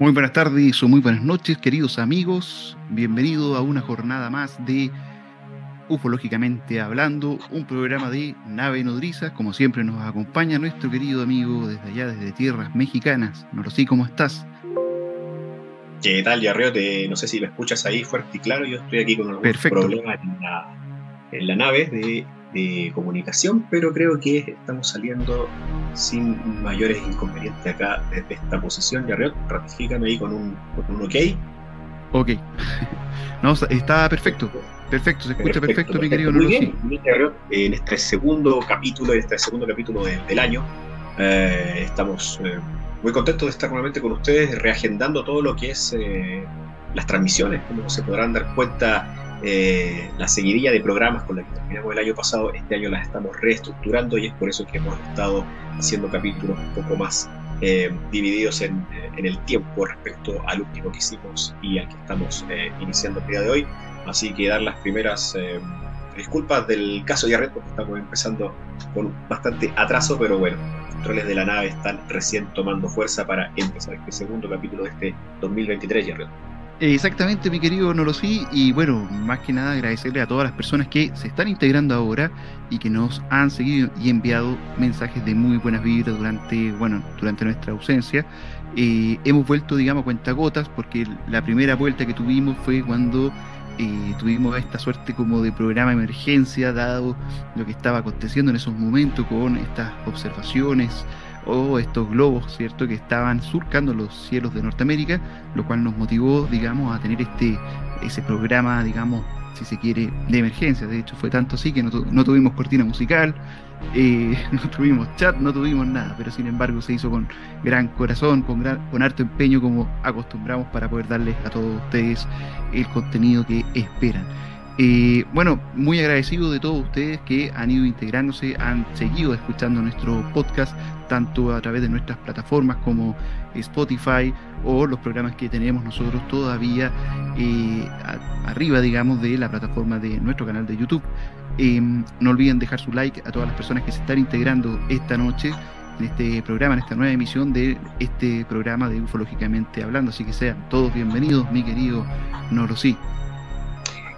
Muy buenas tardes o muy buenas noches, queridos amigos. Bienvenido a una jornada más de Ufológicamente Hablando, un programa de Nave Nodriza. Como siempre nos acompaña nuestro querido amigo desde allá, desde tierras mexicanas. Norosí, ¿cómo estás? ¿Qué tal, Yarreo? no sé si me escuchas ahí fuerte y claro. Yo estoy aquí con algún problema en la, en la nave de comunicación, pero creo que estamos saliendo sin mayores inconvenientes acá desde esta posición. Yarriot, ratifícame ahí con un, con un ok. Ok. No, está perfecto. Perfecto, se escucha perfecto, mi querido Muy bien, en este segundo capítulo, en este segundo capítulo del año, eh, estamos eh, muy contentos de estar nuevamente con ustedes, reagendando todo lo que es eh, las transmisiones, como se podrán dar cuenta eh, la seguidilla de programas con la que terminamos el año pasado, este año las estamos reestructurando y es por eso que hemos estado haciendo capítulos un poco más eh, divididos en, el tiempo respecto al último que hicimos y al que estamos eh, iniciando el día de hoy. Así que dar las primeras disculpas del caso de porque estamos empezando con bastante atraso, pero bueno, los controles de la nave están recién tomando fuerza para empezar este segundo capítulo de este 2023, Yarret. Exactamente, mi querido Norosí, y bueno, más que nada agradecerle a todas las personas que se están integrando ahora y que nos han seguido y enviado mensajes de muy buenas vibras durante, bueno, durante nuestra ausencia. Eh, hemos vuelto, digamos, a cuentagotas, porque la primera vuelta que tuvimos fue cuando eh, tuvimos esta suerte como de programa de emergencia, dado lo que estaba aconteciendo en esos momentos con estas observaciones o estos globos, ¿cierto?, que estaban surcando los cielos de Norteamérica, lo cual nos motivó, digamos, a tener este ese programa, digamos, si se quiere, de emergencia. De hecho, fue tanto así que no, tuvimos cortina musical, eh, no tuvimos chat, no tuvimos nada, pero sin embargo se hizo con gran corazón, con, gran, con harto empeño como acostumbramos para poder darles a todos ustedes el contenido que esperan. Eh, bueno, muy agradecido de todos ustedes que han ido integrándose, han seguido escuchando nuestro podcast, tanto a través de nuestras plataformas como Spotify o los programas que tenemos nosotros todavía eh, arriba, digamos, de la plataforma de nuestro canal de YouTube. Em, no olviden dejar su like a todas las personas que se están integrando esta noche en este programa, en esta nueva emisión de este programa de Ufológicamente Hablando. Así que sean todos bienvenidos, mi querido Norosí.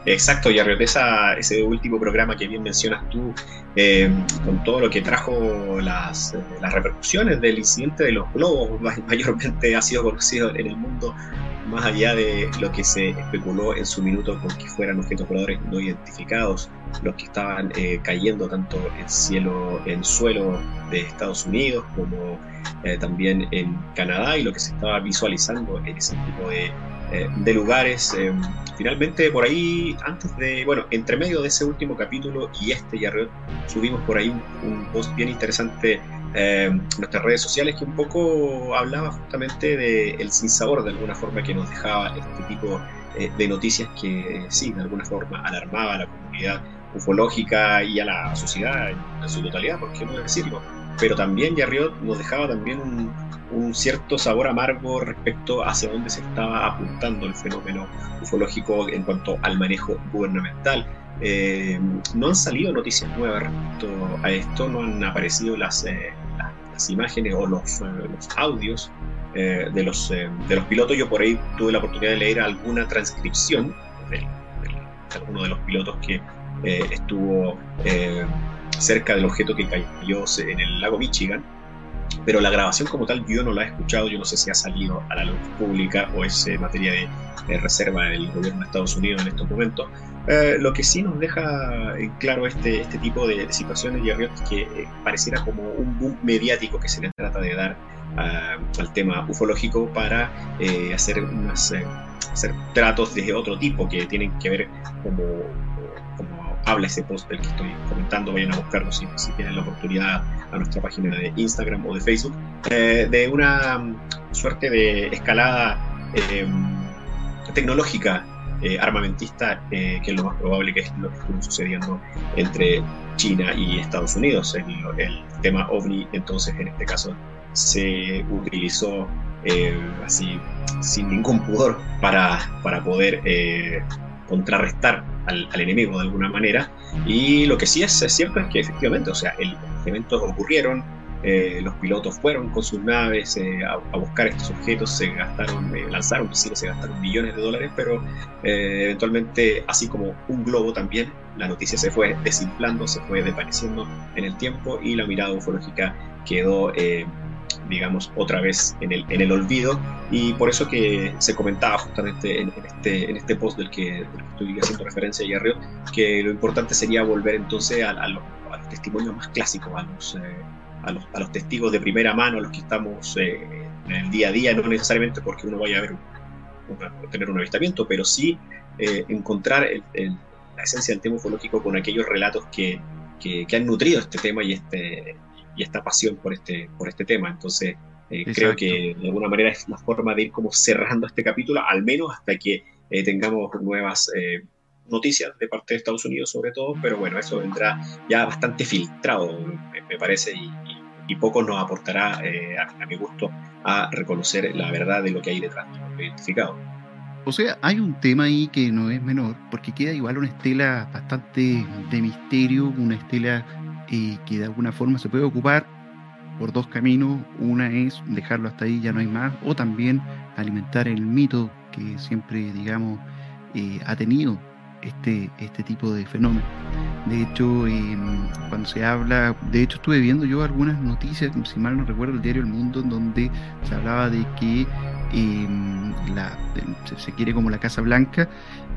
Exacto, y esa, ese último programa que bien mencionas tú, eh, con todo lo que trajo las, las, repercusiones del incidente de los globos, mayormente ha sido conocido en el mundo, más allá de lo que se especuló en su minuto con que fueran objetos voladores no identificados, los que estaban eh, cayendo tanto en cielo, en suelo de Estados Unidos como eh, también en Canadá y lo que se estaba visualizando en ese tipo de eh, de lugares. Eh, finalmente, por ahí, antes de, bueno, entre medio de ese último capítulo y este, ya subimos por ahí un, post bien interesante eh, en nuestras redes sociales que un poco hablaba justamente del el sinsabor de alguna forma que nos dejaba este tipo de noticias que sí, de alguna forma alarmaba a la comunidad ufológica y a la sociedad en, su totalidad, por qué no decirlo. Pero también Yarriot nos dejaba también un, un cierto sabor amargo respecto hacia dónde se estaba apuntando el fenómeno ufológico en cuanto al manejo gubernamental. Eh, no han salido noticias nuevas respecto a esto, no han aparecido las, eh, las, imágenes o los, eh, los audios de, los, de los pilotos. Yo por ahí tuve la oportunidad de leer alguna transcripción de, de, de alguno de los pilotos que estuvo cerca del objeto que cayó en el lago Michigan pero la grabación como tal yo no la he escuchado, yo no sé si ha salido a la luz pública o es eh, materia de, reserva del gobierno de Estados Unidos en estos momentos. Eh, lo que sí nos deja en claro este, este tipo de, situaciones, y es que eh, pareciera como un boom mediático que se le trata de dar al tema ufológico para hacer, unas, hacer tratos de otro tipo que tienen que ver como habla ese post del que estoy comentando, vayan a buscarlo si, tienen la oportunidad a nuestra página de Instagram o de Facebook, eh, de una mm, suerte de escalada tecnológica armamentista, que es lo más probable que es lo que estuvo sucediendo entre China y Estados Unidos. El, el tema OVNI, entonces, en este caso, se utilizó eh, así sin ningún pudor para, para poder eh, contrarrestar al, enemigo de alguna manera. Y lo que sí es, cierto es que efectivamente, o sea, los eventos ocurrieron, eh, los pilotos fueron con sus naves a, buscar estos objetos, se gastaron, lanzaron misiles, se gastaron millones de dólares, pero eventualmente, así como un globo también, la noticia se fue desinflando, se fue desvaneciendo en el tiempo y la mirada ufológica quedó digamos, otra vez en el, en el olvido. Y por eso que se comentaba justamente en, este, en este post del que, estoy haciendo referencia ayer, que lo importante sería volver entonces a, los, testimonios más clásicos, a los, eh, a, los, a los testigos de primera mano, a los que estamos eh, en el día a día, no necesariamente porque uno vaya a ver tener un avistamiento, pero sí eh, encontrar la esencia del tema ufológico con aquellos relatos que, que, que han nutrido este tema y este y esta pasión por este, por este tema. Entonces, eh, creo que de alguna manera es la forma de ir como cerrando este capítulo, al menos hasta que eh, tengamos nuevas eh, noticias de parte de Estados Unidos sobre todo, pero bueno, eso vendrá ya bastante filtrado, me, parece, y, poco nos aportará, a, mi gusto, a reconocer la verdad de lo que hay detrás, de lo identificado. O sea, hay un tema ahí que no es menor, porque queda igual una estela bastante de misterio, una estela y que de alguna forma se puede ocupar por dos caminos. Una es dejarlo hasta ahí, ya no hay más, o también alimentar el mito que siempre, digamos, eh, ha tenido este, este tipo de fenómeno. De hecho, em, cuando se habla, de hecho estuve viendo yo algunas noticias, si mal no recuerdo, el diario El Mundo, en donde se hablaba de que em, la, se quiere como la Casa Blanca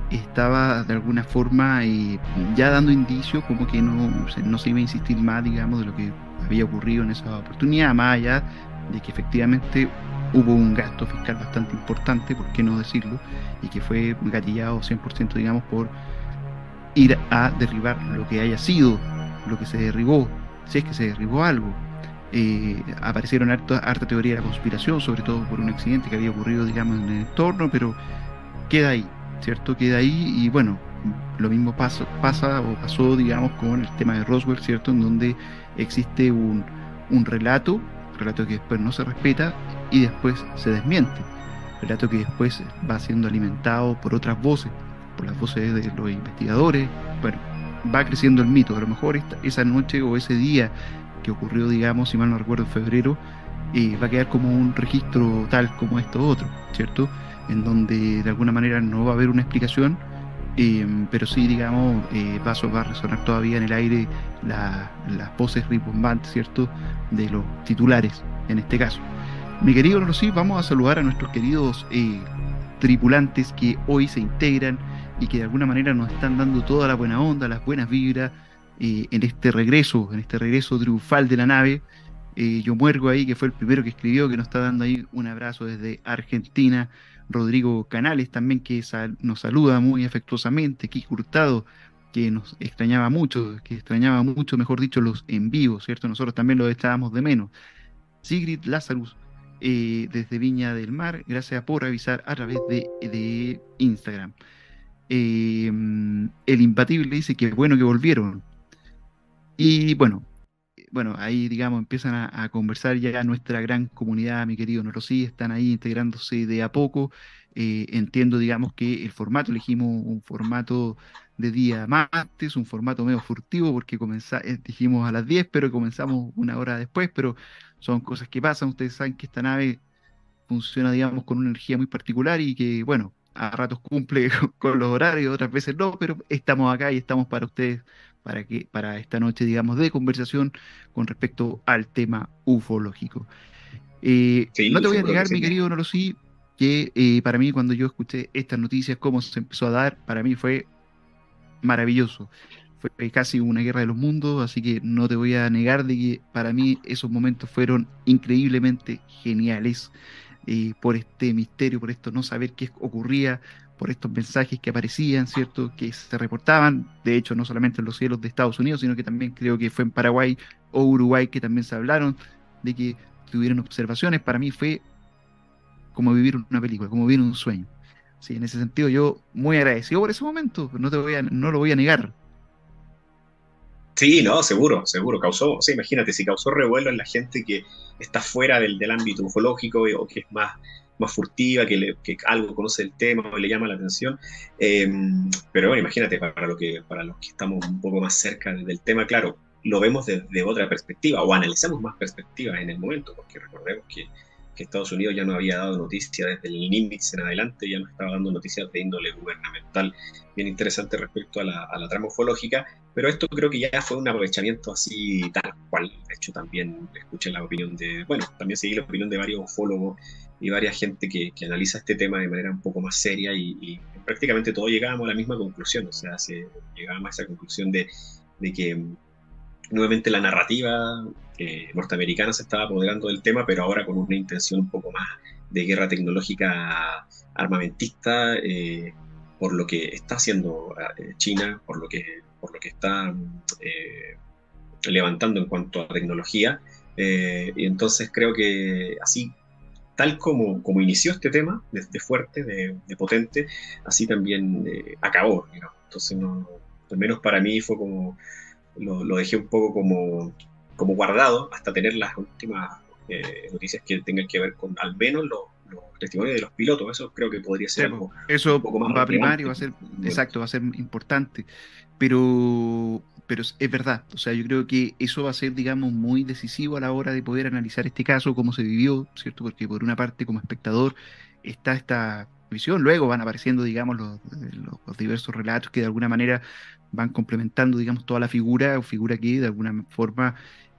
estaba de alguna forma eh, ya dando indicios como que no, no se iba a insistir más, digamos, de lo que había ocurrido en esa oportunidad, más allá de que efectivamente hubo un gasto fiscal bastante importante, por qué no decirlo, y que fue gatillado 100%, digamos, por ir a derribar lo que haya sido, lo que se derribó, si es que se derribó algo. Eh, aparecieron harta, harta teoría de la conspiración, sobre todo por un accidente que había ocurrido, digamos, en el entorno, pero queda ahí. ¿Cierto? Queda ahí y bueno, lo mismo pasa, pasa o pasó, digamos, con el tema de Roswell, ¿cierto? En donde existe un, un relato, relato que después no se respeta y después se desmiente, relato que después va siendo alimentado por otras voces, por las voces de los investigadores, bueno, va creciendo el mito, a lo mejor esa noche o ese día que ocurrió, digamos, si mal no recuerdo, en febrero, eh, va a quedar como un registro tal como esto otro, ¿cierto? En donde de alguna manera no va a haber una explicación, eh, pero sí, digamos, eh, va, a resonar todavía en el aire las voces ribombantes, ¿cierto?, de los titulares, en este caso. Mi querido Rosy, vamos a saludar a nuestros queridos eh, tripulantes que hoy se integran y que de alguna manera nos están dando toda la buena onda, las buenas vibras en este regreso, en este regreso triunfal de la nave. yo muergo ahí, que fue el primero que escribió, que nos está dando ahí un abrazo desde Argentina. Rodrigo Canales también que nos saluda muy afectuosamente, Kiko Hurtado que nos extrañaba mucho, que extrañaba mucho, mejor dicho, los en vivo, ¿cierto? Nosotros también lo estábamos de menos. Sigrid Lazarus, eh, desde Viña del Mar, gracias por avisar a través de, Instagram. Eh, el Impatible dice que bueno que volvieron. Y bueno, bueno, ahí digamos empiezan a, conversar ya nuestra gran comunidad, mi querido Norosí, están ahí integrándose de a poco. Eh, entiendo, digamos, que el formato, elegimos un formato de día martes, un formato medio furtivo, porque eh, dijimos a las 10, pero comenzamos una hora después, pero son cosas que pasan. Ustedes saben que esta nave funciona, digamos, con una energía muy particular y que, bueno, a ratos cumple con los horarios, otras veces no, pero estamos acá y estamos para ustedes para, que, para esta noche, digamos, de conversación con respecto al tema ufológico. Eh, no te voy a negar, mi querido Norosí, que eh, para mí cuando yo escuché estas noticias, cómo se empezó a dar, para mí fue maravilloso. Fue casi una guerra de los mundos, así que no te voy a negar de que para mí esos momentos fueron increíblemente geniales. Eh, por este misterio, por esto no saber qué ocurría, por estos mensajes que aparecían, ¿cierto? Que se reportaban, de hecho, no solamente en los cielos de Estados Unidos, sino que también creo que fue en Paraguay o Uruguay que también se hablaron de que tuvieron observaciones. Para mí fue como vivir una película, como vivir un sueño. Sí, en ese sentido yo muy agradecido por ese momento, no, te voy a, no lo voy a negar. Sí, no, seguro, seguro, causó, imagínate, si causó revuelo en la gente que está fuera del, del ámbito ufológico o que es más, más furtiva, que, que algo conoce el tema o le llama la atención. Eh, pero bueno, imagínate, para, lo que, para los que estamos un poco más cerca del tema, claro, lo vemos desde otra perspectiva o analizamos más perspectivas en el momento, porque recordemos que que Estados Unidos ya no había dado noticias desde el Nimitz en adelante, ya no estaba dando noticias de índole gubernamental bien interesante respecto a la, a trama ufológica, pero esto creo que ya fue un aprovechamiento así tal cual. De hecho, también escuché la opinión de, bueno, también seguí la opinión de varios ufólogos y varias gente que, que analiza este tema de manera un poco más seria y, y, prácticamente todos llegábamos a la misma conclusión, o sea, se, llegábamos a esa conclusión de, de que nuevamente la narrativa eh, norteamericana se estaba apoderando del tema, pero ahora con una intención un poco más de guerra tecnológica armamentista, eh, por lo que está haciendo eh, China, por lo que, por lo que está eh, levantando en cuanto a tecnología. Eh, y entonces creo que así, tal como, como inició este tema, de, fuerte, de, de, potente, así también acabó. Digamos. Entonces, no, al menos para mí fue como lo, lo dejé un poco como, como guardado hasta tener las últimas eh, noticias que tengan que ver con al menos los, los, testimonios de los pilotos. Eso creo que podría ser algo Eso un poco más va a primar y va a ser, exacto, va a ser importante. Pero, pero es, es, verdad, o sea, yo creo que eso va a ser, digamos, muy decisivo a la hora de poder analizar este caso, cómo se vivió, ¿cierto? Porque por una parte, como espectador, está esta visión, luego van apareciendo, digamos, los, los, diversos relatos que de alguna manera van complementando, digamos, toda la figura, o figura que de alguna forma,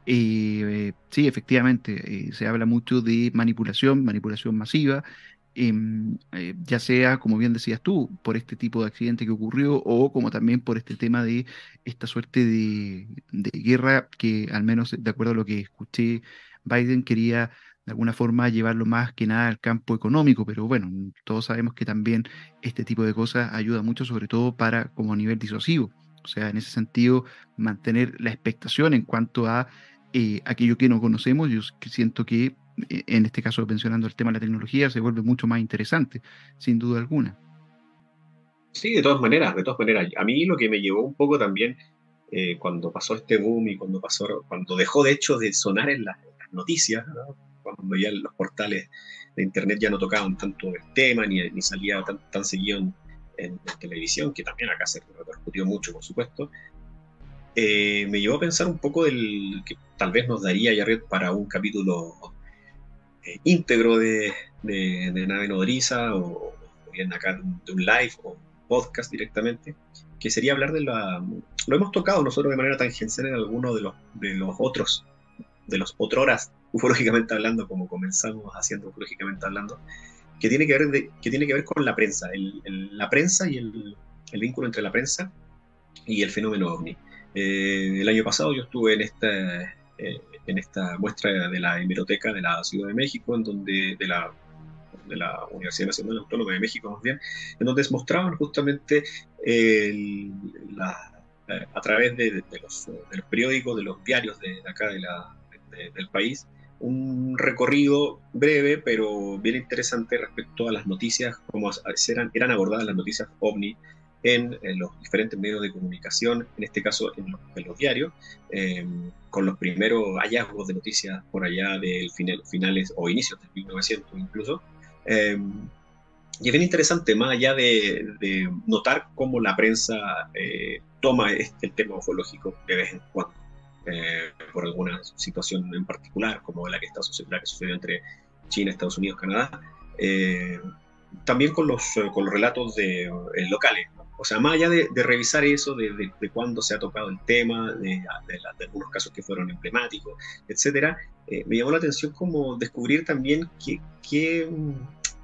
eh, sí, efectivamente, eh, se habla mucho de manipulación, manipulación masiva, eh, ya sea, como bien decías tú, por este tipo de accidente que ocurrió, o como también por este tema de esta suerte de, guerra que, al menos de acuerdo a lo que escuché, Biden quería de alguna forma llevarlo más que nada al campo económico, pero bueno, todos sabemos que también este tipo de cosas ayuda mucho, sobre todo para como a nivel disuasivo. O sea, en ese sentido, mantener la expectación en cuanto a eh, aquello que no conocemos, yo siento que en este caso mencionando el tema de la tecnología, se vuelve mucho más interesante, sin duda alguna. Sí, de todas maneras, de todas maneras. A mí lo que me llevó un poco también eh, cuando pasó este boom y cuando pasó, cuando dejó de hecho de sonar en, la, en las noticias, ¿no? cuando ya los portales de internet ya no tocaban tanto el tema, ni, ni salía tan, tan seguido en, en, televisión, que también acá se repercutió mucho, por supuesto, eh, me llevó a pensar un poco del que tal vez nos daría Jared para un capítulo eh, íntegro de, de, de, Nave Nodriza o, bien acá de un live o podcast directamente, que sería hablar de la... Lo hemos tocado nosotros de manera tangencial en alguno de los, de los otros, de los otroras, ufológicamente hablando, como comenzamos haciendo ufológicamente hablando, que tiene que ver, de, que tiene que ver con la prensa, el, el, la prensa y el, el, vínculo entre la prensa y el fenómeno ovni. Eh, el año pasado yo estuve en esta, eh, en esta muestra de la hemeroteca de la Ciudad de México, en donde, de la, de la Universidad Nacional Autónoma de México, más bien, en donde mostraban justamente el, a través de, de, los, de, los, de los diarios de, acá de la, del país, un recorrido breve, pero bien interesante respecto a las noticias, cómo eran, eran abordadas las noticias ovni en, en, los diferentes medios de comunicación, en este caso en los, diarios, eh, con los primeros hallazgos de noticias por allá del final, finales o inicios del 1900 incluso. Eh, y es bien interesante, más allá de, de notar cómo la prensa eh, toma este, el tema ufológico de vez en cuando eh, por alguna situación en particular, como la que, está, la sucedió entre China, Estados Unidos, Canadá, eh, también con los, relatos de, locales. ¿no? O sea, más allá de, de revisar eso, de, de, de, cuándo se ha tocado el tema, de, algunos casos que fueron emblemáticos, etcétera, eh, me llamó la atención como descubrir también qué, qué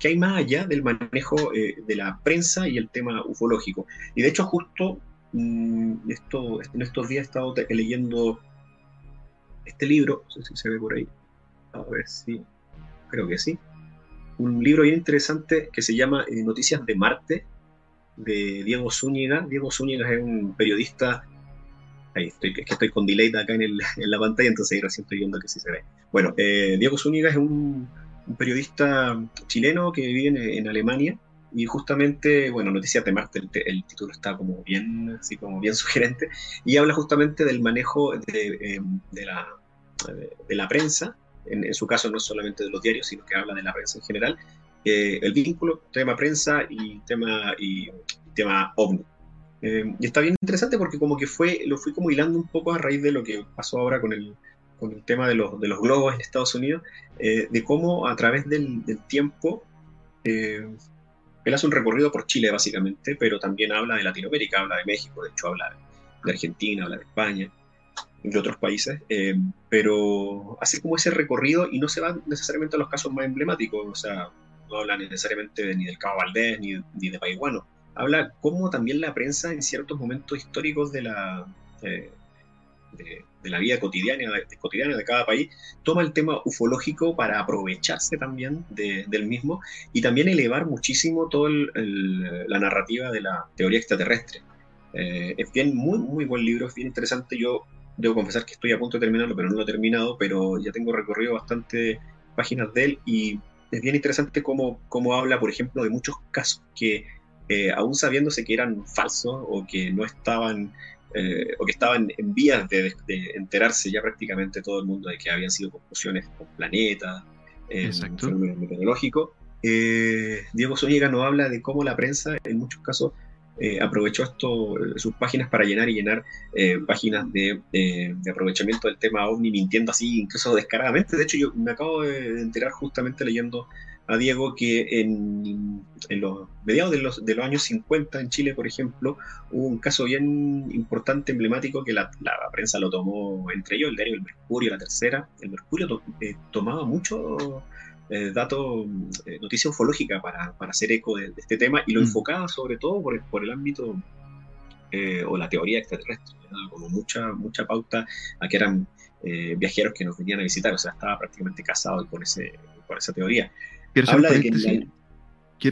hay más allá del manejo eh, de la prensa y el tema ufológico. Y de hecho, justo mmm, esto, en estos días he estado leyendo este libro, no sé si se ve por ahí, a ver si, creo que sí, un libro bien interesante que se llama eh, Noticias de Marte, de Diego Zúñiga. Diego Zúñiga es un periodista, ahí estoy, es que estoy con delay acá en, el, en la pantalla, entonces ahí recién estoy viendo que sí se ve. Bueno, eh, Diego Zúñiga es un, un periodista chileno que vive en, Alemania y justamente, bueno, Noticias de Marte, el, título está como bien, así como bien sugerente, y habla justamente del manejo de, em, la, de la prensa, en, su caso no solamente de los diarios, sino que habla de la prensa en general, eh, el vínculo, tema prensa y tema, y, tema ovni. Eh, y está bien interesante porque como que fue, lo fui como hilando un poco a raíz de lo que pasó ahora con el, con el tema de los, de los globos en Estados Unidos, eh, de cómo a través del, tiempo, él hace un recorrido por Chile básicamente, pero también habla de Latinoamérica, habla de México, de hecho habla de Argentina, habla de España, de otros países, pero hace como ese recorrido y no se va necesariamente a los casos más emblemáticos, o sea, no habla necesariamente ni del Cabo Valdés ni, ni de Paiguano. Habla cómo también la prensa en ciertos momentos históricos de la, eh, de, la vida cotidiana de, cotidiana de cada país toma el tema ufológico para aprovecharse también del mismo y también elevar muchísimo toda la narrativa de la teoría extraterrestre. Eh, es bien, muy, muy buen libro, es bien interesante. Yo debo confesar que estoy a punto de terminarlo, pero no lo he terminado, pero ya tengo recorrido bastante páginas de él y es bien interesante cómo, cómo habla, por ejemplo, de muchos casos que, eh, aún sabiéndose que eran falsos o que no estaban, eh, o que estaban en vías de, enterarse ya prácticamente todo el mundo de que habían sido confusiones con planetas, en fenómenos meteorológicos, eh, Diego Zúñiga nos habla de cómo la prensa en muchos casos eh, aprovechó esto, sus páginas para llenar y llenar eh, páginas de, aprovechamiento del tema ovni, mintiendo así, incluso descaradamente. De hecho, yo me acabo de enterar justamente leyendo a Diego que en, los mediados de los, de los, años 50 en Chile, por ejemplo, hubo un caso bien importante, emblemático, que la, prensa lo tomó entre ellos, el diario El Mercurio, la tercera. El Mercurio eh, tomaba mucho eh, datos, eh, noticia ufológica para, para, hacer eco de, este tema y lo mm. enfocaba sobre todo por, por el ámbito eh, o la teoría extraterrestre, como mucha, mucha pauta a que eran eh, viajeros que nos venían a visitar, o sea, estaba prácticamente casado por, ese, por esa teoría. Quiero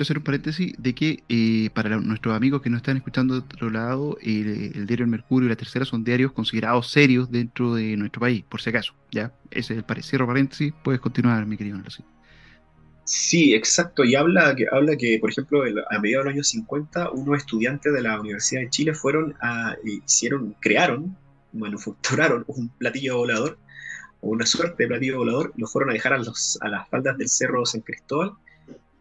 hacer, un paréntesis, de que para nuestros amigos que nos están escuchando de otro lado, el, diario El Mercurio y la Tercera son diarios considerados serios dentro de nuestro país, por si acaso, ¿ya? Ese es el parecer, paréntesis, puedes continuar, mi querido Lucy. Sí, exacto. Y habla que, habla que por ejemplo, a mediados de los años 50, unos estudiantes de la Universidad de Chile fueron a, hicieron, crearon, manufacturaron un platillo volador, una suerte de platillo volador, lo fueron a dejar a, los, a las faldas del Cerro San Cristóbal,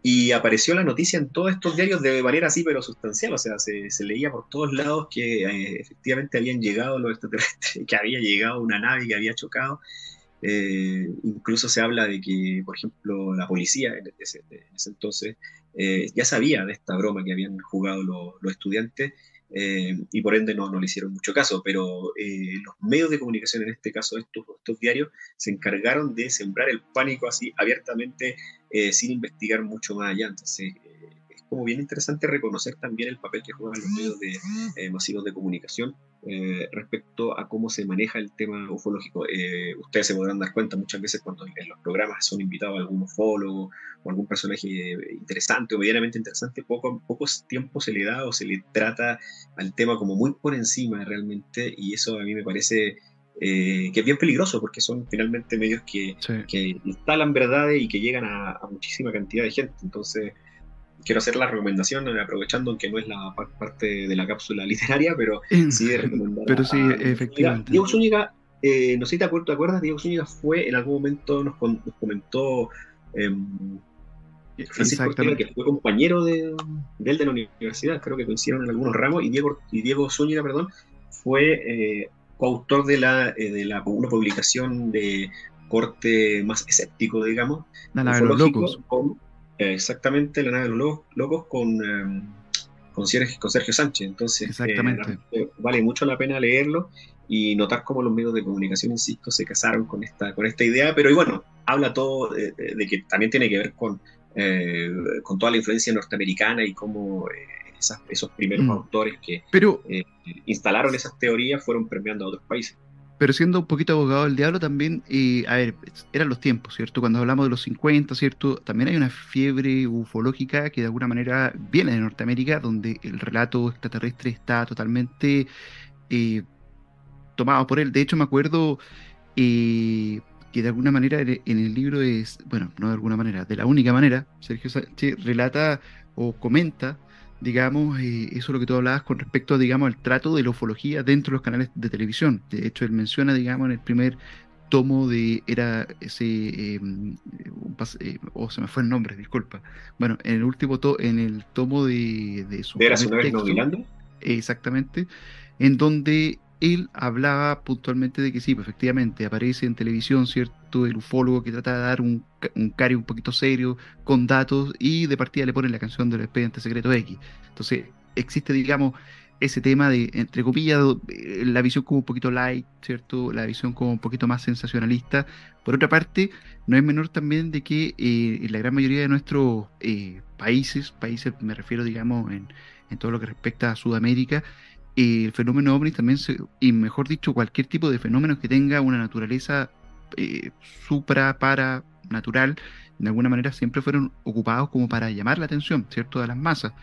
y apareció la noticia en todos estos diarios de manera así, pero sustancial, o sea, se, leía por todos lados que eh, efectivamente habían llegado los extraterrestres, que había llegado una nave que había chocado, eh, incluso se habla de que, por ejemplo, la policía en ese, entonces eh, ya sabía de esta broma que habían jugado los, estudiantes eh, y por ende no, le hicieron mucho caso, pero los medios de comunicación, en este caso estos, estos diarios, se encargaron de sembrar el pánico así abiertamente sin investigar mucho más allá. Entonces, como bien interesante reconocer también el papel que juegan los medios de, eh, masivos de comunicación eh, respecto a cómo se maneja el tema ufológico. Eh, ustedes se podrán dar cuenta muchas veces cuando en los programas son invitados algún ufólogo o algún personaje interesante o medianamente interesante, poco, poco tiempo se le da o se le trata al tema como muy por encima realmente y eso a mí me parece... que es bien peligroso porque son finalmente medios que, que instalan verdades y que llegan a, a, muchísima cantidad de gente. Entonces, quiero hacer la recomendación, eh, aprovechando que no es la parte de la cápsula literaria, pero sí de recomendar. Pero sí, efectivamente. Diego Zúñiga, eh, no sé si te acuerdas, Diego Zúñiga fue, en algún momento nos, comentó eh, Francisco Ortega, que fue compañero de, él de la universidad, creo que coincidieron en algunos ramos, y Diego, y Diego Zúñiga, perdón, fue eh, coautor de, la, de la, una publicación de corte más escéptico, digamos, la los locos. Exactamente, la nave de los locos con, em, con, Sergio, Sánchez. Entonces, eh, vale mucho la pena leerlo y notar cómo los medios de comunicación, insisto, se casaron con esta, con esta idea. Pero y bueno, habla todo de, que también tiene que ver con, eh, con toda la influencia norteamericana y cómo eh, esos primeros mm. autores que instalaron esas teorías fueron premiando a otros países. Pero siendo un poquito abogado del diablo también, y a ver, eran los tiempos, ¿cierto? Cuando hablamos de los 50, ¿cierto? También hay una fiebre ufológica que de alguna manera viene de Norteamérica, donde el relato extraterrestre está totalmente eh, tomado por él. De hecho, me acuerdo eh, que de alguna manera en el libro es, bueno, no de alguna manera, de la única manera, Sergio Sánchez relata o comenta, digamos, eh, eso es lo que tú hablabas con respecto, digamos, al trato de la ufología dentro de los canales de televisión. De hecho, él menciona, digamos, en el primer tomo de, era ese, em, eh, oh, se me fue el nombre, disculpa. Bueno, en el último, to, en el tomo de, de su... ¿De su Exactamente, en donde él hablaba puntualmente de que sí, pues, efectivamente aparece en televisión, ¿cierto? El ufólogo que trata de dar un, un cari un poquito serio, con datos, y de partida le ponen la canción del expediente secreto X. Entonces, existe, digamos, ese tema de, entre comillas, eh, la visión como un poquito light, ¿cierto? La visión como un poquito más sensacionalista. Por otra parte, no es menor también de que eh, en la gran mayoría de nuestros eh, países, países me refiero, digamos, en, en todo lo que respecta a Sudamérica, el fenómeno ovni también, se, y mejor dicho, cualquier tipo de fenómeno que tenga una naturaleza eh, supra, para, natural, de alguna manera siempre fueron ocupados como para llamar la atención, ¿cierto?, de las masas.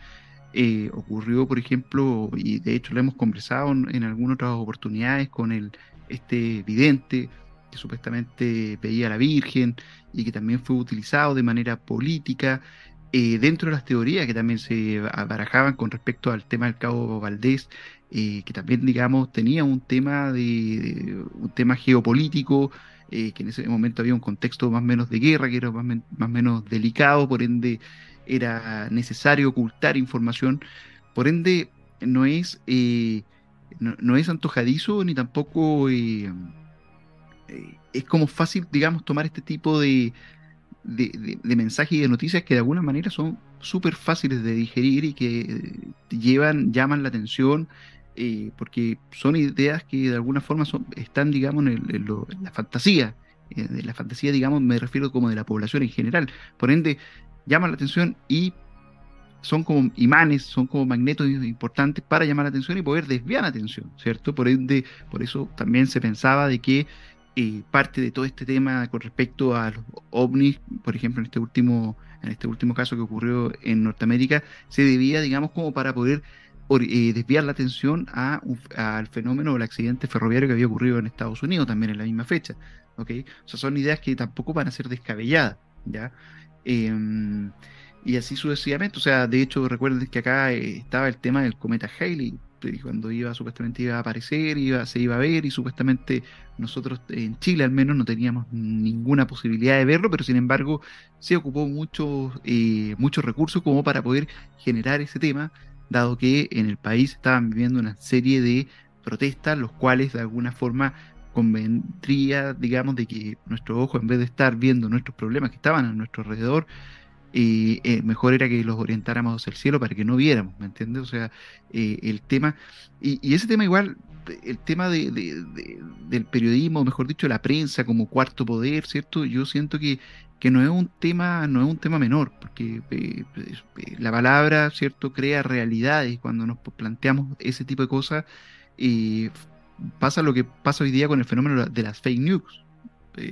Eh, ocurrió, por ejemplo, y de hecho lo hemos conversado en, algunas otras oportunidades con el, este vidente que supuestamente veía a la Virgen y que también fue utilizado de manera política eh, dentro de las teorías que también se barajaban con respecto al tema del cabo Valdés, que también, digamos, tenía un tema de, un tema geopolítico, eh, que en ese momento había un contexto más o menos de guerra, que era más o menos delicado, por ende era necesario ocultar información, por ende no es, no, es antojadizo ni tampoco es como fácil, digamos, tomar este tipo de, de, mensajes y de noticias que de alguna manera son súper fáciles de digerir y que eh, llevan, llaman la atención, eh, porque son ideas que de alguna forma son, están, digamos, en, la fantasía. Eh, de la fantasía, digamos, me refiero como de la población en general. Por ende, llaman la atención y son como imanes, son como magnetos importantes para llamar la atención y poder desviar la atención, ¿cierto? Por ende, por eso también se pensaba de que parte de todo este tema con respecto a los ovnis, por ejemplo, en este último, en este último caso que ocurrió en Norteamérica, se debía, digamos, como para poder eh, desviar la atención al fenómeno o el accidente ferroviario que había ocurrido en Estados Unidos también en la misma fecha. ¿ok? O sea, son ideas que tampoco van a ser descabelladas, ¿ya? Em, y así sucesivamente. O sea, de hecho, recuerden que acá eh, estaba el tema del cometa Halley, cuando iba supuestamente iba a aparecer, iba, se iba a ver y supuestamente nosotros en Chile al menos no teníamos ninguna posibilidad de verlo, pero sin embargo se ocupó muchos eh, muchos recursos como para poder generar ese tema, dado que en el país estaban viviendo una serie de protestas, los cuales de alguna forma convendría, digamos, de que nuestro ojo, en vez de estar viendo nuestros problemas que estaban a nuestro alrededor, y eh, mejor era que los orientáramos hacia el cielo para que no viéramos, ¿me entiendes? O sea, eh, el tema, y, ese tema igual, el tema de, del periodismo, mejor dicho, la prensa como cuarto poder, ¿cierto? Yo siento que, que no es un tema, no es un tema menor, porque eh, la palabra, ¿cierto?, crea realidades cuando nos planteamos ese tipo de cosas, pasa lo que pasa hoy día con el fenómeno de las fake news,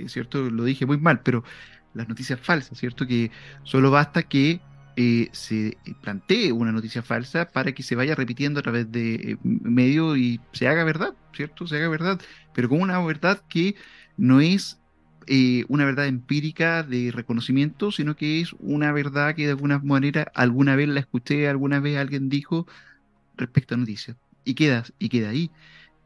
¿cierto? Lo dije muy mal, pero las noticias falsas, ¿cierto? Que solo basta que eh, se plantee una noticia falsa para que se vaya repitiendo a través de eh, medios y se haga verdad, ¿cierto? Se haga verdad, pero con una verdad que no es eh, una verdad empírica de reconocimiento, sino que es una verdad que de alguna manera alguna vez la escuché, alguna vez alguien dijo respecto a noticias. Y queda, y queda ahí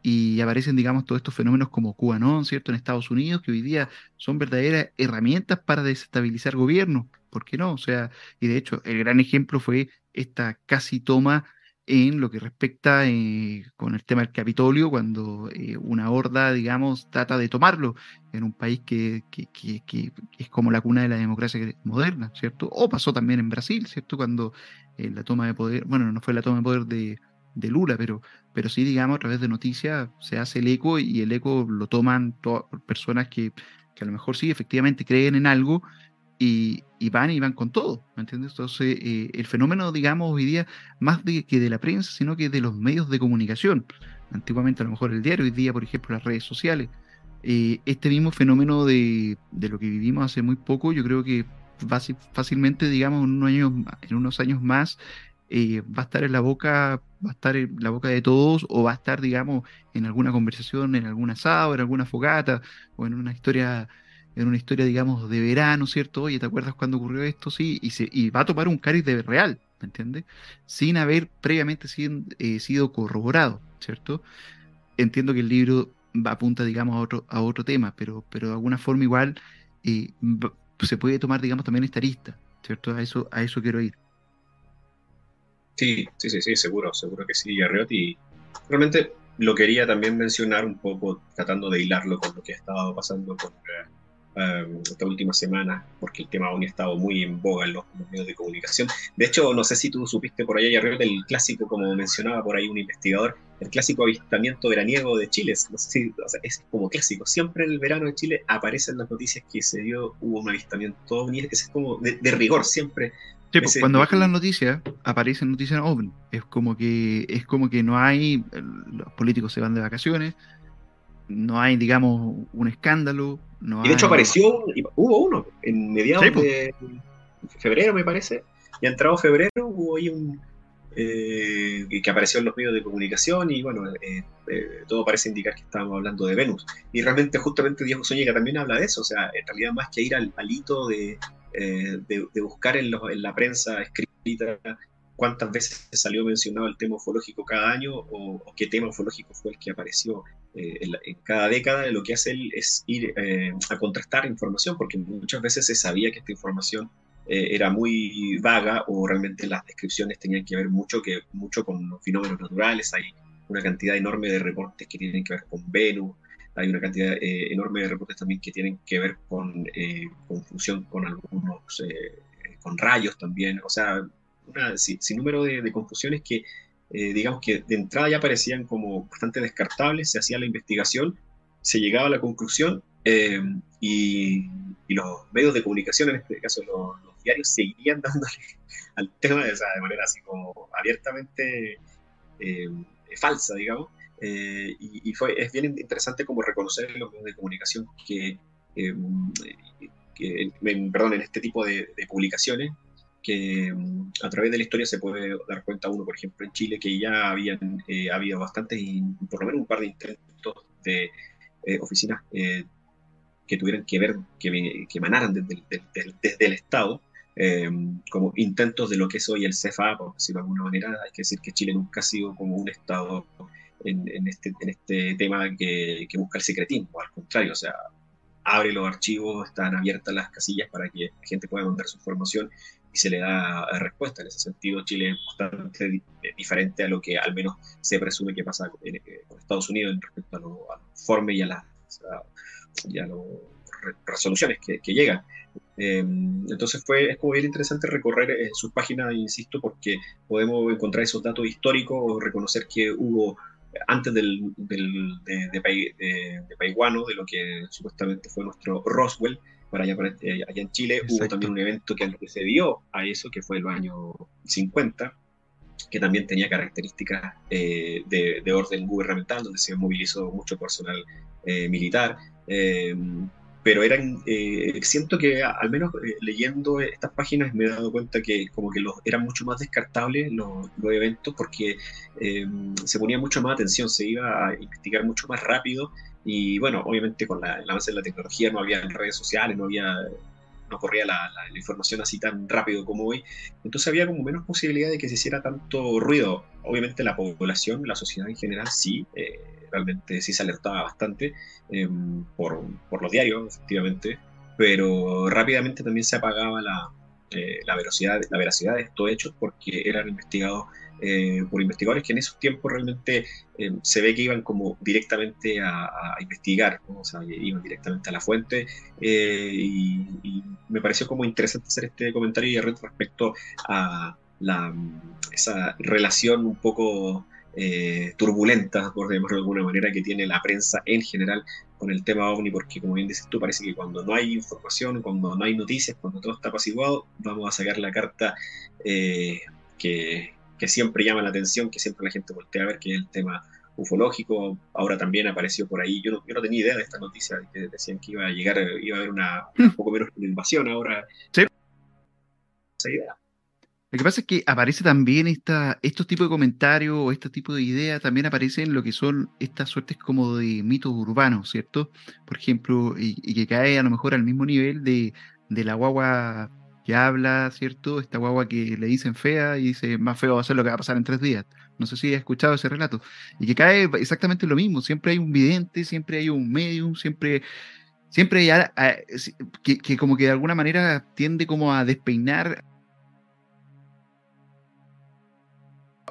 y aparecen, digamos, todos estos fenómenos como QAnon, ¿cierto?, en Estados Unidos, que hoy día son verdaderas herramientas para desestabilizar gobiernos, ¿por qué no? O sea, y de hecho, el gran ejemplo fue esta casi toma en lo que respecta eh, con el tema del Capitolio, cuando eh, una horda, digamos, trata de tomarlo en un país que, que, que, es como la cuna de la democracia moderna, ¿cierto? O pasó también en Brasil, ¿cierto? Cuando eh, la toma de poder, bueno, no fue la toma de poder de, de Lula, pero, pero sí, digamos, a través de noticias se hace el eco y el eco lo toman personas que, que, a lo mejor sí, efectivamente creen en algo y, van y van con todo, ¿me entiendes? Entonces, eh, el fenómeno, digamos, hoy día, más que de la prensa, sino que de los medios de comunicación. Antiguamente, a lo mejor el diario, hoy día, por ejemplo, las redes sociales. Eh, este mismo fenómeno de, de, lo que vivimos hace muy poco, yo creo que fácilmente, digamos, en unos años, en unos años más, eh, va a estar en la boca, va a estar en la boca de todos, o va a estar, digamos, en alguna conversación, en algún asado, en alguna fogata, o en una historia en una historia, digamos, de verano, ¿cierto? Oye, ¿te acuerdas cuando ocurrió esto? Sí, y, se, y va a tomar un cariz de real, ¿me entiendes? Sin haber previamente eh, sido corroborado, ¿cierto? Entiendo que el libro apunta, digamos, a otro, a otro tema, pero, pero de alguna forma igual eh, se puede tomar, digamos, también esta arista, ¿cierto? A eso, a eso quiero ir. Sí, sí, sí, sí, seguro, seguro que sí, Arriot, realmente lo quería también mencionar un poco, tratando de hilarlo con lo que ha estado pasando con eh, Em, esta última semana, porque el tema aún ha estado muy en boga en los, medios de comunicación. De hecho, no sé si tú supiste por allá arriba del clásico, como mencionaba por ahí un investigador, el clásico avistamiento veraniego de Chile. No sé si, es como clásico. Siempre en el verano de Chile aparecen las noticias que se dio, hubo un avistamiento ovni. Ese es como de, rigor, siempre. Sí, pues, cuando bajan las noticias, aparecen noticias ovni. Es como que, es como que no hay, los políticos se van de vacaciones, no hay, digamos, un escándalo. No y de hecho apareció, hubo uno en mediados de febrero, me parece, y ha entrado febrero hubo ahí un... Eh, que apareció en los medios de comunicación y bueno, eh, eh, todo parece indicar que estábamos hablando de Venus. Y realmente justamente Diego Zúñiga también habla de eso, o sea, en realidad más que ir al, hito de, de, buscar en, en la prensa escrita cuántas veces salió mencionado el tema ufológico cada año o, qué tema ufológico fue el que apareció eh, en, cada década, lo que hace él es ir eh, a contrastar información, porque muchas veces se sabía que esta información eh, era muy vaga o realmente las descripciones tenían que ver mucho, que, mucho con los fenómenos naturales, hay una cantidad enorme de reportes que tienen que ver con Venus, hay una cantidad enorme de reportes también que tienen que ver con confusión con algunos, con rayos también, o sea, sin, número de, confusiones que, eh, digamos que de entrada ya parecían como bastante descartables, se hacía la investigación, se llegaba a la conclusión eh, y, los medios de comunicación, en este caso los, diarios, seguirían dándole al tema de, manera así como abiertamente eh, falsa, digamos. y, fue, es bien interesante como reconocer en los medios de comunicación que, perdón, en este tipo de publicaciones, que mm, a través de la historia se puede dar cuenta uno, por ejemplo, en Chile, que ya habían eh, habido bastantes, por lo menos un par de intentos de eh, oficinas eh, que tuvieran que ver, que, que emanaran desde, desde, el Estado, como intentos de lo que es hoy el CFA, por decirlo de alguna manera. Hay que decir que Chile nunca ha sido como un Estado en, en, este, en este tema que, que busca el secretismo, al contrario, o sea, abre los archivos, están abiertas las casillas para que la gente pueda mandar su información se le da respuesta. En ese sentido, Chile es bastante diferente a lo que al menos se presume que pasa con Estados Unidos en respecto a los informes y a las resoluciones que, llegan. Entonces fue, es como bien interesante recorrer eh, sus páginas, insisto, porque podemos encontrar esos datos históricos, reconocer que hubo antes del, del de, de, de, de Paiguano, de lo que supuestamente fue nuestro Roswell, para allá, eh, allá en Chile, hubo también un evento que antecedió a eso, que fue el año 50, que también tenía características eh, de, orden gubernamental, donde se movilizó mucho personal eh, militar. pero eran, siento que al menos leyendo estas páginas me he dado cuenta que como que los, eran mucho más descartables los, los eventos porque se ponía mucho más atención, se iba a investigar mucho más rápido y bueno, obviamente con la, el avance de la tecnología no había redes sociales, no había no corría la, información así tan rápido como hoy, entonces había como menos posibilidad de que se hiciera tanto ruido. Obviamente la población, la sociedad en general sí, eh, realmente sí se alertaba bastante em, por, por, los diarios, efectivamente, pero rápidamente también se apagaba la, eh, la, velocidad, la veracidad de estos hechos porque eran investigados eh, por investigadores que en esos tiempos realmente eh, se ve que iban como directamente a, investigar, o sea, iban directamente a la fuente y, me pareció como interesante hacer este comentario respecto a la, esa relación un poco turbulenta, por decirlo de alguna manera, que tiene la prensa en general con el tema ovni, porque como bien dices tú, parece que cuando no hay información, cuando no hay noticias, cuando todo está apaciguado, vamos a sacar la carta que, que siempre llama la atención, que siempre la gente voltea a ver, que es el tema ufológico. Ahora también apareció por ahí, yo no, yo no tenía idea de esta noticia, que decían que iba a llegar, iba a haber una, un poco menos de invasión ahora. Sí. Esa idea. Lo que pasa es que aparece también esta, estos tipos de comentarios o este tipo de ideas, también aparecen lo que son estas suertes como de mitos urbanos, ¿cierto? Por ejemplo, y, que cae a lo mejor al mismo nivel de, de, la guagua que habla, ¿cierto? Esta guagua que le dicen fea y dice, más feo va a ser lo que va a pasar en tres días. No sé si has escuchado ese relato. Y que cae exactamente lo mismo, siempre hay un vidente, siempre hay un medium, siempre siempre hay, que, que, como que de alguna manera tiende como a despeinar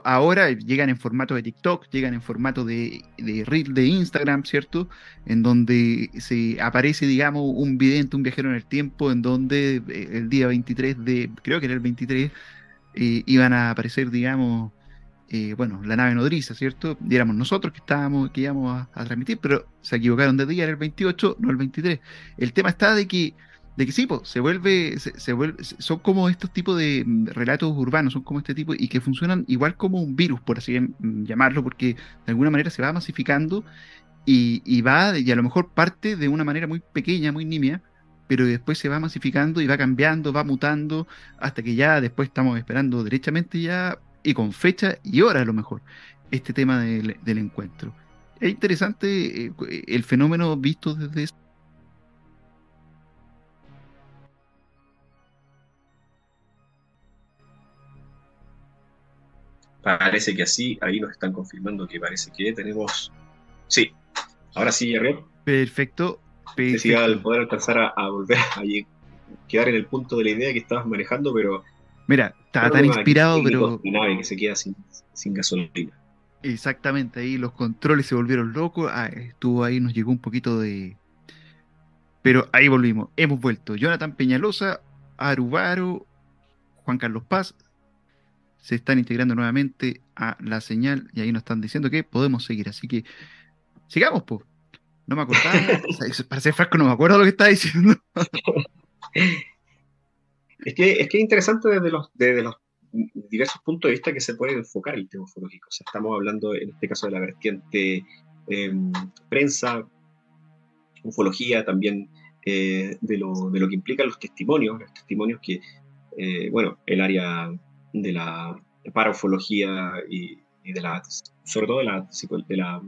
ahora llegan en formato de TikTok, llegan en formato de, de reel de Instagram, ¿cierto? En donde se aparece, digamos, un vidente, un viajero en el tiempo, en donde eh, el día 23 de, creo que era el 23, eh, iban a aparecer, digamos, eh, bueno, la nave nodriza, ¿cierto? Y éramos nosotros que estábamos, que íbamos a, a, transmitir, pero se equivocaron de día, era el 28, no el 23. El tema está de que de que sí, se vuelve, se, vuelve, son como estos tipos de relatos urbanos, son como este tipo, y que funcionan igual como un virus, por así mm, llamarlo, porque de alguna manera se va masificando y, y va, y a lo mejor parte de una manera muy pequeña, muy nimia, pero después se va masificando y va cambiando, va mutando, hasta que ya después estamos esperando derechamente ya, y con fecha y hora a lo mejor, este tema del, del encuentro. Es interesante eh, el fenómeno visto desde Parece que así, ahí nos están confirmando que parece que tenemos. Sí, ahora sí, Ariel. Perfecto. Decía al poder alcanzar a, volver a quedar en el punto de la idea que estabas manejando, pero. Mira, estaba tan inspirado, pero. Nave que se queda sin, sin gasolina. Exactamente, ahí los controles se volvieron locos. Ah, estuvo ahí, nos llegó un poquito de. Pero ahí volvimos, hemos vuelto. Jonathan Peñalosa, Arubaro, Juan Carlos Paz, se están integrando nuevamente a la señal y ahí nos están diciendo que podemos seguir. Así que sigamos, pues. No me acordaba. para ser franco, no me acuerdo lo que estaba diciendo. es, que, es que interesante desde los, desde los diversos puntos de vista que se puede enfocar el tema ufológico. O sea, estamos hablando en este caso de la vertiente em, prensa, ufología, también eh, de, lo, de, lo, que implican los testimonios, los testimonios que, eh, bueno, el área de la parafología y, de la, sobre todo de la, de la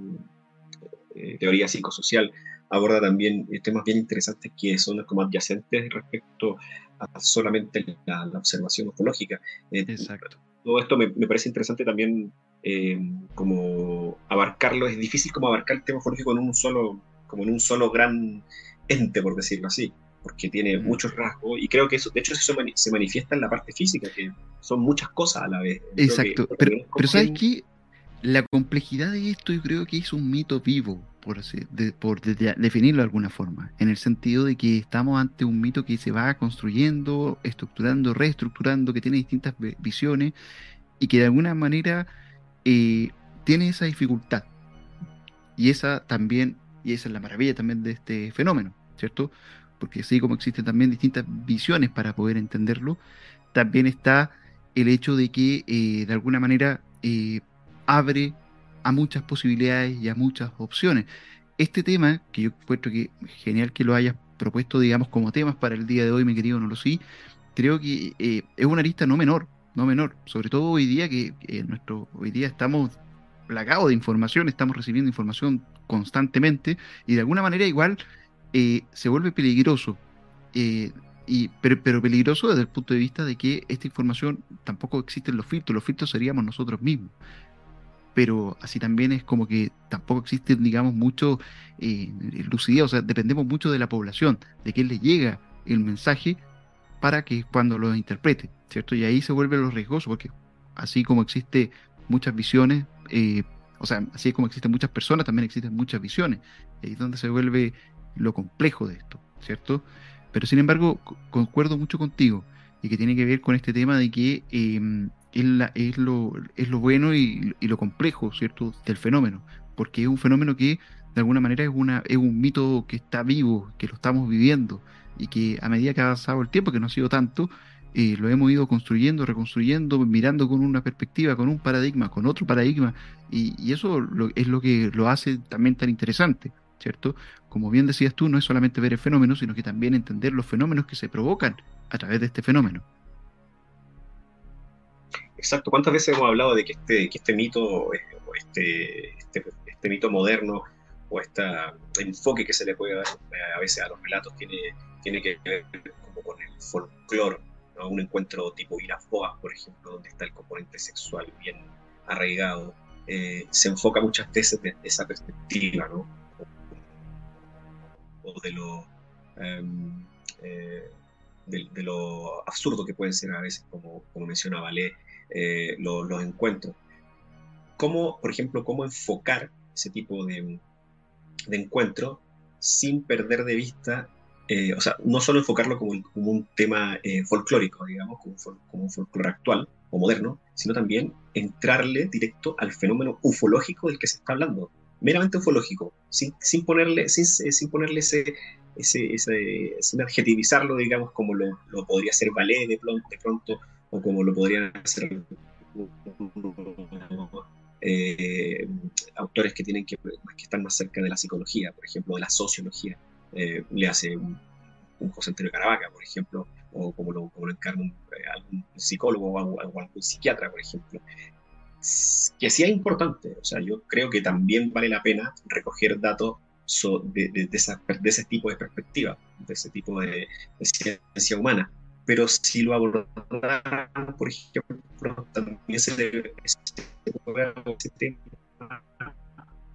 eh, teoría psicosocial, aborda también temas bien interesantes que son como adyacentes respecto a solamente la, observación ufológica. Eh, Exacto. Todo esto me, parece interesante también eh, como abarcarlo, es difícil como abarcar el tema ufológico en un solo, como en un solo gran ente, por decirlo así porque tiene muchos rasgos y creo que eso, de hecho, eso se manifiesta en la parte física, que son muchas cosas a la vez. Exacto, pero, pero ¿sabes qué? La complejidad de esto yo creo que es un mito vivo, por, así, por definirlo de alguna forma, en el sentido de que estamos ante un mito que se va construyendo, estructurando, reestructurando, que tiene distintas visiones y que de alguna manera eh, tiene esa dificultad. Y esa también, y esa es la maravilla también de este fenómeno, ¿cierto? Porque así como existen también distintas visiones para poder entenderlo, también está el hecho de que eh, de alguna manera eh, abre a muchas posibilidades y a muchas opciones. Este tema, que yo encuentro que genial que lo hayas propuesto, digamos, como temas para el día de hoy, mi querido No lo sí, creo que eh, es una lista no menor, no menor, sobre todo hoy día que nuestro, hoy día estamos plagados de información, estamos recibiendo información constantemente y de alguna manera igual eh, se vuelve peligroso. Eh, y, pero, pero, peligroso desde el punto de vista de que esta información tampoco existen los filtros, los filtros seríamos nosotros mismos. Pero así también es como que tampoco existen, digamos, mucho eh, lucidez, o sea, dependemos mucho de la población, de que le llega el mensaje para que cuando lo interprete, ¿cierto? Y ahí se vuelve lo riesgoso, porque así como existe muchas visiones, o sea, así como existen muchas personas, también existen muchas visiones, es donde se vuelve lo complejo de esto, ¿cierto? Pero sin embargo, concuerdo mucho contigo y que tiene que ver con este tema de que em, es, lo, es, lo, bueno y, lo complejo, ¿cierto?, del fenómeno, porque es un fenómeno que de alguna manera es, una, es un mito que está vivo, que lo estamos viviendo y que a medida que ha avanzado el tiempo, que no ha sido tanto, eh, lo hemos ido construyendo, reconstruyendo, mirando con una perspectiva, con un paradigma, con otro paradigma, y, y eso es lo que lo hace también tan interesante. ¿Cierto? Como bien decías tú, no es solamente ver el fenómeno, sino que también entender los fenómenos que se provocan a través de este fenómeno. Exacto. ¿Cuántas veces hemos hablado de que este, que este mito, este, este, este mito moderno o este enfoque que se le puede dar eh, a veces a los relatos tiene, tiene que ver como con el folclore, un encuentro tipo Vilas por ejemplo, donde está el componente sexual bien arraigado, eh, se enfoca muchas veces desde esa perspectiva, ¿no? O de lo, em, eh, de, lo absurdo que pueden ser a veces, como, como mencionaba Le, los encuentros. ¿Cómo, por ejemplo, cómo enfocar ese tipo de, de encuentro sin perder de vista, eh, o sea, no solo enfocarlo como, un tema eh, folclórico, digamos, como, como, un folclore actual o moderno, sino también entrarle directo al fenómeno ufológico del que se está hablando, meramente ufológico, sin, sin ponerle, sin, sin ponerle ese, ese, ese, sin adjetivizarlo, digamos, como lo, lo podría hacer ballet de, de pronto, o como lo podrían hacer eh, autores que tienen que, que están más cerca de la psicología, por ejemplo, de la sociología. Eh, le hace un, José Antonio Caravaca, por ejemplo, o como lo, como lo encarna eh, algún psicólogo o algún, psiquiatra, por ejemplo. Que sí es importante, o sea, yo creo que también vale la pena recoger datos de, de, de, ese tipo de perspectiva, de ese tipo de, ciencia humana. Pero si lo abordan, por ejemplo, también se le,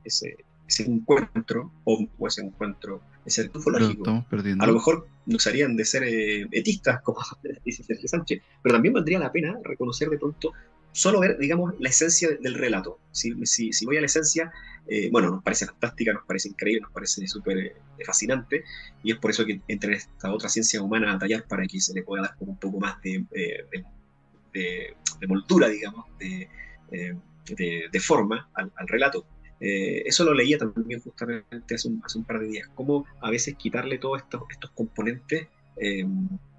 ese, ese, encuentro, o, ese encuentro, ese ufológico, a lo mejor nos harían de ser eh, etistas, como dice Sergio Sánchez, pero también valdría la pena reconocer de pronto solo ver, digamos, la esencia del relato. Si, si, si voy a la esencia, eh, bueno, nos parece fantástica, nos parece increíble, nos parece súper eh, fascinante, y es por eso que entre esta otra ciencia humana a tallar para que se le pueda dar un poco más de, eh, de, de, moldura, digamos, de, de forma al, al relato. eso lo leía también justamente hace un, hace un, par de días, cómo a veces quitarle todos estos, estos componentes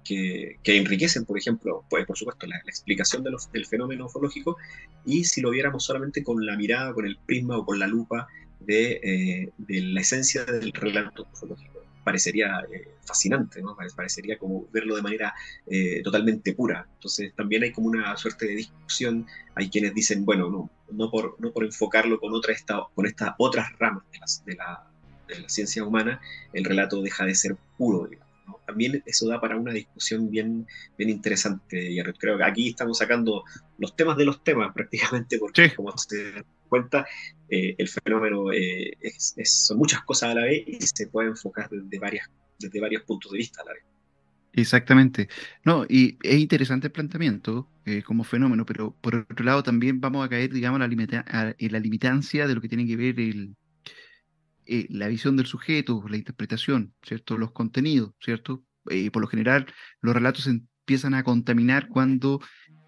que, enriquecen, por ejemplo, pues, por supuesto, la, explicación del fenómeno ufológico, y si lo viéramos solamente con la mirada, con el prisma o con la lupa de, eh, la esencia del relato ufológico. Parecería eh, fascinante, ¿no? parecería como verlo de manera eh, totalmente pura. Entonces también hay como una suerte de discusión, hay quienes dicen, bueno, no, no, por, no por enfocarlo con, otra esta, con estas otras ramas de, la, de la ciencia humana, el relato deja de ser puro, digamos también eso da para una discusión bien, bien interesante. Y creo que aquí estamos sacando los temas de los temas prácticamente, porque como se dan cuenta, eh, el fenómeno eh, es, son muchas cosas a la vez y se puede enfocar desde, varias, desde varios puntos de vista a la vez. Exactamente. No, y es interesante el planteamiento eh, como fenómeno, pero por otro lado también vamos a caer, digamos, la en la limitancia de lo que tiene que ver el, eh, la visión del sujeto, la interpretación, ¿cierto? Los contenidos, ¿cierto? Eh, por lo general, los relatos se empiezan a contaminar cuando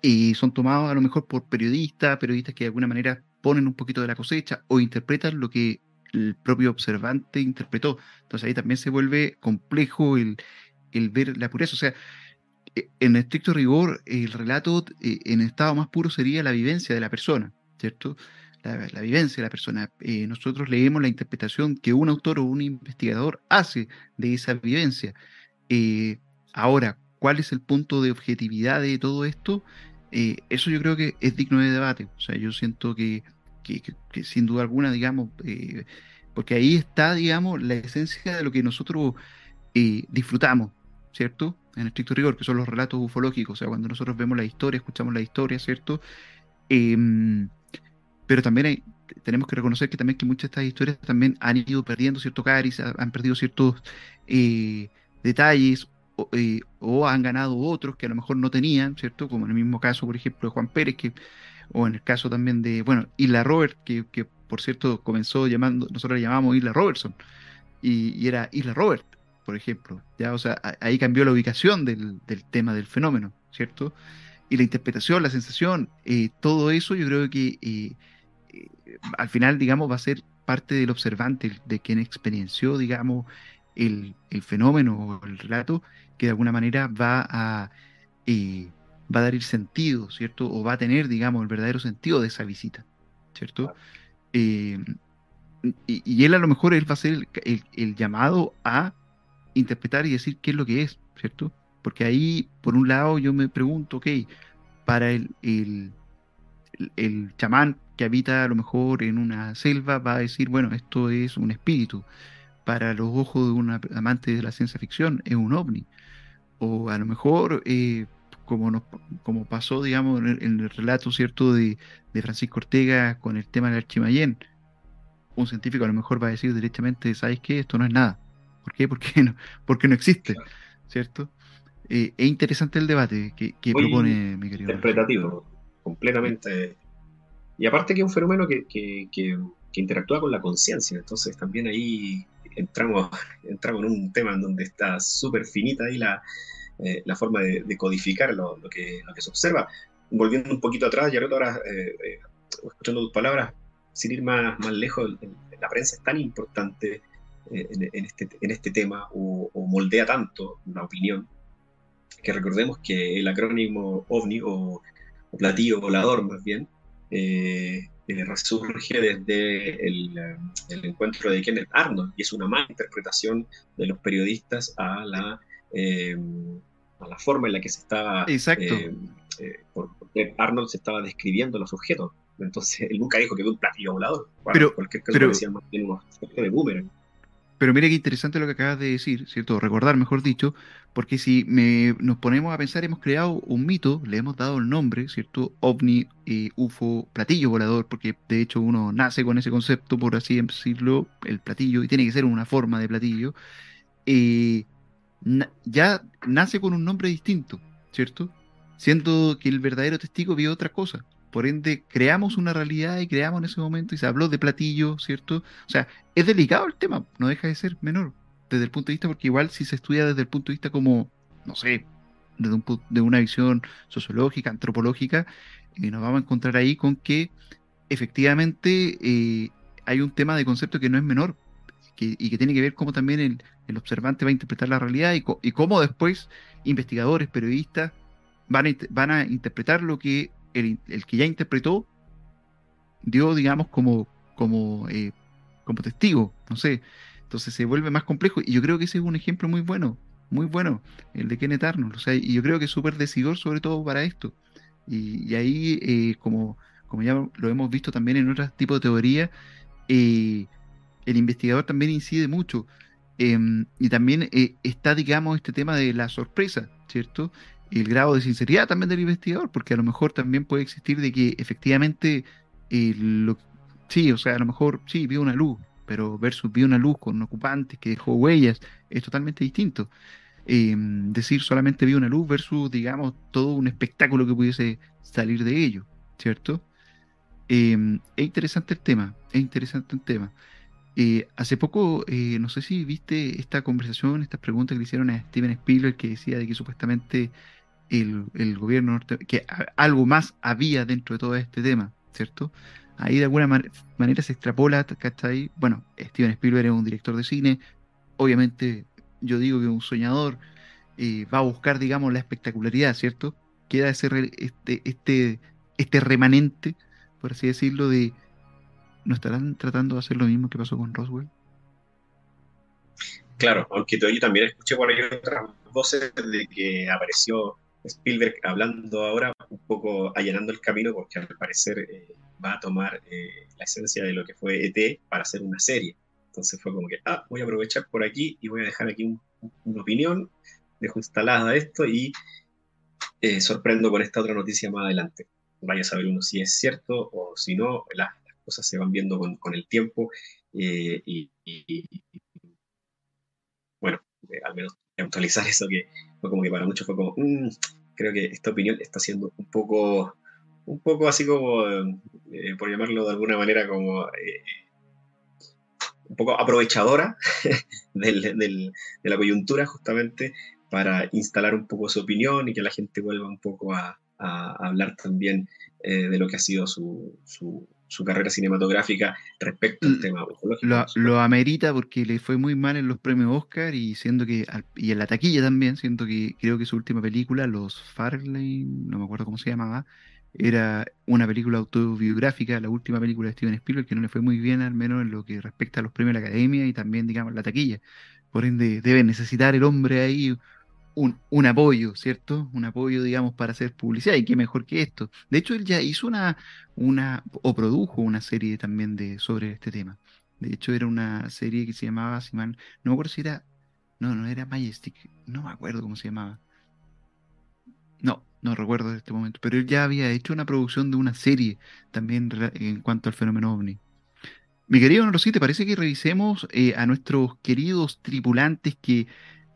eh, son tomados a lo mejor por periodistas, periodistas que de alguna manera ponen un poquito de la cosecha o interpretan lo que el propio observante interpretó. Entonces ahí también se vuelve complejo el, el ver la pureza. O sea, en estricto rigor, el relato en estado más puro sería la vivencia de la persona, ¿cierto? La, vivencia de la persona. Eh, nosotros leemos la interpretación que un autor o un investigador hace de esa vivencia. Eh, ahora, ¿cuál es el punto de objetividad de todo esto? Eh, eso yo creo que es digno de debate. O sea, yo siento que, que, sin duda alguna, digamos, porque ahí está, digamos, la esencia de lo que nosotros disfrutamos, ¿cierto? En estricto rigor, que son los relatos ufológicos. O sea, cuando nosotros vemos la historia, escuchamos la historia, ¿cierto? Em, pero también tenemos que reconocer que también que muchas de estas historias también han ido perdiendo cierto cariz, han perdido ciertos eh, detalles eh, o, han ganado otros que a lo mejor no tenían, ¿cierto? Como en el mismo caso, por ejemplo, de Juan Pérez, que, o en el caso también de, bueno, Isla Robert, que, que por cierto comenzó llamando, nosotros la llamamos Isla Robertson, y, era Isla Robert, por ejemplo, ya, o sea, ahí cambió la ubicación del, del tema del fenómeno, ¿cierto? Y la interpretación, la sensación, eh, todo eso yo creo que al final, digamos, va a ser parte del observante, de quien experienció, digamos, el, fenómeno o el relato, que de alguna manera va a, eh, va a dar el sentido, ¿cierto? O va a tener, digamos, el verdadero sentido de esa visita, ¿cierto? Eh, y, él a lo mejor él va a ser el, llamado a interpretar y decir qué es lo que es, ¿cierto? Porque ahí, por un lado, yo me pregunto, ok, para el, el, chamán que habita a lo mejor en una selva va a decir, bueno, esto es un espíritu. Para los ojos de un amante de la ciencia ficción es un ovni. O a lo mejor, eh, como, como pasó, digamos, en el, relato, ¿cierto?, de, Francisco Ortega con el tema del Archimayén. Un científico a lo mejor va a decir directamente, ¿sabes qué? Esto no es nada. ¿Por qué? Porque no, porque no existe, ¿cierto? Eh, es interesante el debate que, propone mi querido. Interpretativo, completamente. Y aparte que es un fenómeno que, que, interactúa con la conciencia, entonces también ahí entramos, entramos en un tema en donde está súper finita ahí la, eh, la forma de, codificar lo, lo, que, lo que se observa. Volviendo un poquito atrás, ya ahora eh, eh, escuchando tus palabras, sin ir más, más lejos, la prensa es tan importante en, en, este, en este tema o, o moldea tanto la opinión que recordemos que el acrónimo OVNI o, platillo volador más bien, eh, eh, resurge desde el, encuentro de Kenneth Arnold y es una mala interpretación de los periodistas a la, eh, a la forma en la que se estaba... Exacto. porque Arnold se estaba describiendo los objetos. Entonces, él nunca dijo que era un platillo volador. pero, cualquier caso pero, decía más bien unos de boomerang. Pero mira qué interesante lo que acabas de decir, ¿cierto? Recordar, mejor dicho, porque si me, nos ponemos a pensar, hemos creado un mito, le hemos dado el nombre, ¿cierto? OVNI, eh, UFO, platillo volador, porque de hecho uno nace con ese concepto, por así decirlo, el platillo, y tiene que ser una forma de platillo. Eh, ya nace con un nombre distinto, ¿cierto? Siendo que el verdadero testigo vio otra cosa. Por ende, creamos una realidad y creamos en ese momento y se habló de platillo, ¿cierto? O sea, es delicado el tema, no deja de ser menor desde el punto de vista, porque igual si se estudia desde el punto de vista como, no sé, desde un, de una visión sociológica, antropológica, eh, nos vamos a encontrar ahí con que efectivamente eh, hay un tema de concepto que no es menor y que tiene que ver cómo también el, el observante va a interpretar la realidad y, cómo después investigadores, periodistas van van a interpretar lo que el, que ya interpretó dio, digamos, como, como, eh, como testigo, no sé. Entonces se vuelve más complejo y yo creo que ese es un ejemplo muy bueno, muy bueno, el de Kenneth Arnold. O sea, y yo creo que es súper decidor sobre todo para esto. Y, ahí, eh, como, como ya lo hemos visto también en otros tipos de teoría, eh, el investigador también incide mucho. Em, y también está, digamos, este tema de la sorpresa, ¿cierto? El grado de sinceridad también del investigador, porque a lo mejor también puede existir de que efectivamente, eh, sí, o sea, a lo mejor sí, vio una luz, pero versus vio una luz con un ocupante que dejó huellas, es totalmente distinto. Em, decir solamente vio una luz versus, digamos, todo un espectáculo que pudiese salir de ello, ¿cierto? Em, es interesante el tema, es interesante el tema. Eh, hace poco, eh, no sé si viste esta conversación, estas preguntas que le hicieron a Steven Spielberg, que decía de que supuestamente el, gobierno norte, que algo más había dentro de todo este tema, ¿cierto? Ahí de alguna manera se extrapola, ¿cachai? Bueno, Steven Spielberg es un director de cine, obviamente yo digo que un soñador va a buscar, digamos, la espectacularidad, ¿cierto? Queda ese este, este, este remanente, por así decirlo, de ¿no estarán tratando de hacer lo mismo que pasó con Roswell? Claro, aunque yo también escuché por ahí otras voces de que apareció Spielberg hablando ahora, un poco allanando el camino, porque al parecer eh, va a tomar eh, la esencia de lo que fue ET para hacer una serie. Entonces fue como que, ah, voy a aprovechar por aquí y voy a dejar aquí una opinión, dejo instalada esto y eh, sorprendo con esta otra noticia más adelante. Vaya a saber uno si es cierto o si no, las, cosas se van viendo con, el tiempo y, bueno, al menos actualizar eso que fue como que para muchos fue como, mm, creo que esta opinión está siendo un poco, un poco así como, eh, por llamarlo de alguna manera, como eh, un poco aprovechadora de la coyuntura justamente para instalar un poco su opinión y que la gente vuelva un poco a, hablar también eh, de lo que ha sido su, su carrera cinematográfica respecto al tema Lo, lo, amerita porque le fue muy mal en los premios Oscar y siendo que y en la taquilla también, siento que creo que su última película, Los Farley, no me acuerdo cómo se llamaba, era una película autobiográfica, la última película de Steven Spielberg, que no le fue muy bien, al menos en lo que respecta a los premios de la academia y también, digamos, la taquilla. Por ende, debe necesitar el hombre ahí un, apoyo, ¿cierto? Un apoyo, digamos, para hacer publicidad. Y qué mejor que esto. De hecho, él ya hizo una, una o produjo una serie también de, sobre este tema. De hecho, era una serie que se llamaba, si mal, no me acuerdo si era, no, no era Majestic, no me acuerdo cómo se llamaba. No, no recuerdo en este momento, pero él ya había hecho una producción de una serie también en cuanto al fenómeno ovni. Mi querido Norosí, ¿te parece que revisemos eh, a nuestros queridos tripulantes que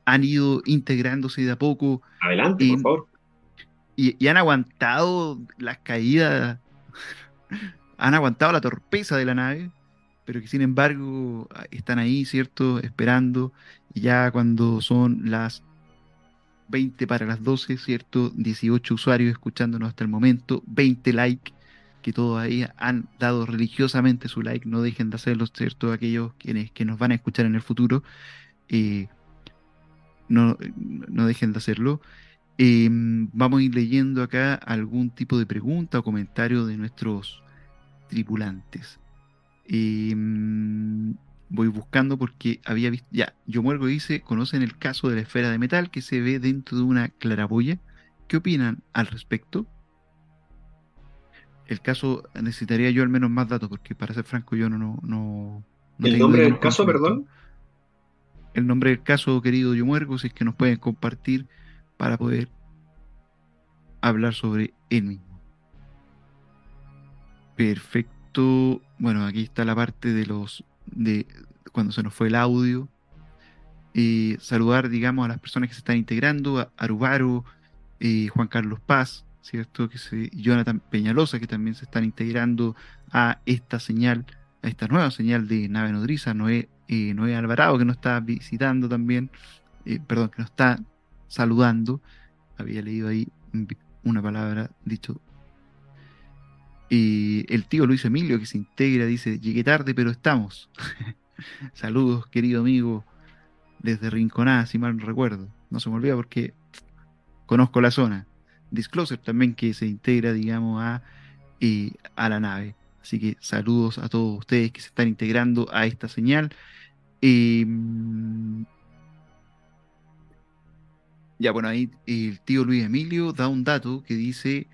han ido integrándose de a poco? Adelante, por favor. Y, han aguantado las caídas, han aguantado la torpeza de la nave, pero que sin embargo están ahí, ¿cierto? Esperando. Y ya cuando son las 20 para las 12, ¿cierto? 18 usuarios escuchándonos hasta el momento, 20 likes, que todavía han dado religiosamente su like, no dejen de hacerlo, ¿cierto? Aquellos quienes que nos van a escuchar en el futuro, eh, no, no, dejen de hacerlo. Em, vamos a ir leyendo acá algún tipo de pregunta o comentario de nuestros tripulantes. Em, voy buscando porque había visto. Ya, yo muergo dice: ¿Conocen el caso de la esfera de metal que se ve dentro de una claraboya? ¿Qué opinan al respecto? El caso necesitaría yo al menos más datos porque, para ser franco, yo no. no, no, ¿El nombre del caso, perdón? El nombre del caso, querido Yo muergo, si es que nos pueden compartir para poder hablar sobre él mismo. Perfecto. Bueno, aquí está la parte de los de cuando se nos fue el audio. y saludar, digamos, a las personas que se están integrando, a Arubaro, y Juan Carlos Paz, ¿cierto? Que se, Jonathan Peñalosa, que también se están integrando a esta señal, a esta nueva señal de nave nodriza, Noé, eh, Noé Alvarado, que nos está visitando también, eh, perdón, que nos está saludando. Había leído ahí una palabra dicho y el tío Luis Emilio que se integra dice, llegué tarde pero estamos. Saludos querido amigo desde Rinconada, si mal no recuerdo. No se me olvida porque conozco la zona. Disclosure también que se integra, digamos, a, a la nave. Así que saludos a todos ustedes que se están integrando a esta señal. Em, ya, bueno, ahí el tío Luis Emilio da un dato que dice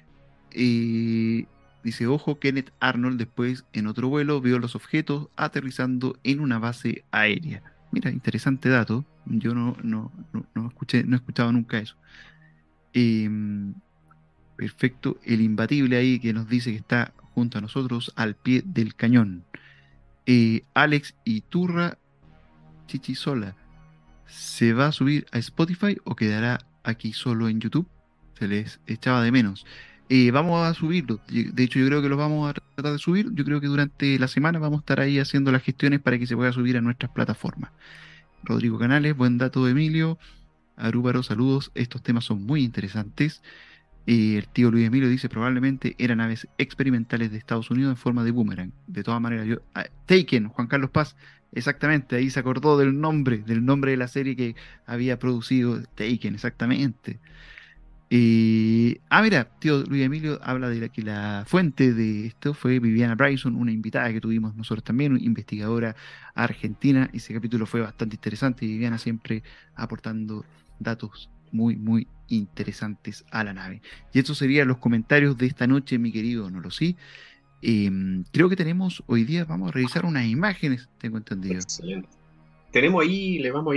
eh, Dice, ojo, Kenneth Arnold después en otro vuelo vio los objetos aterrizando en una base aérea. Mira, interesante dato. Yo no, no, no, escuché, no he escuchado nunca eso. Em, perfecto. El imbatible ahí que nos dice que está junto a nosotros al pie del cañón. Eh, Alex y Turra Chichisola. ¿Se va a subir a Spotify o quedará aquí solo en YouTube? Se les echaba de menos. Eh, vamos a subirlo. De hecho, yo creo que lo vamos a tratar de subir. Yo creo que durante la semana vamos a estar ahí haciendo las gestiones para que se pueda subir a nuestras plataformas. Rodrigo Canales, buen dato Emilio. Arúbaro, saludos. Estos temas son muy interesantes. Eh, el tío Luis Emilio dice probablemente eran aves experimentales de Estados Unidos en forma de boomerang. De todas maneras, yo. Ah, Taken, Juan Carlos Paz, exactamente, ahí se acordó del nombre, del nombre de la serie que había producido Taken, exactamente. Eh, ah, mira, tío Luis Emilio habla de que la fuente de esto fue Viviana Bryson, una invitada que tuvimos nosotros también, una investigadora argentina. Ese capítulo fue bastante interesante y Viviana siempre aportando datos muy, muy interesantes a la nave. Y estos serían los comentarios de esta noche, mi querido No lo sé. Em, creo que tenemos hoy día, vamos a revisar unas imágenes, tengo entendido. Excelente. Tenemos ahí, le vamos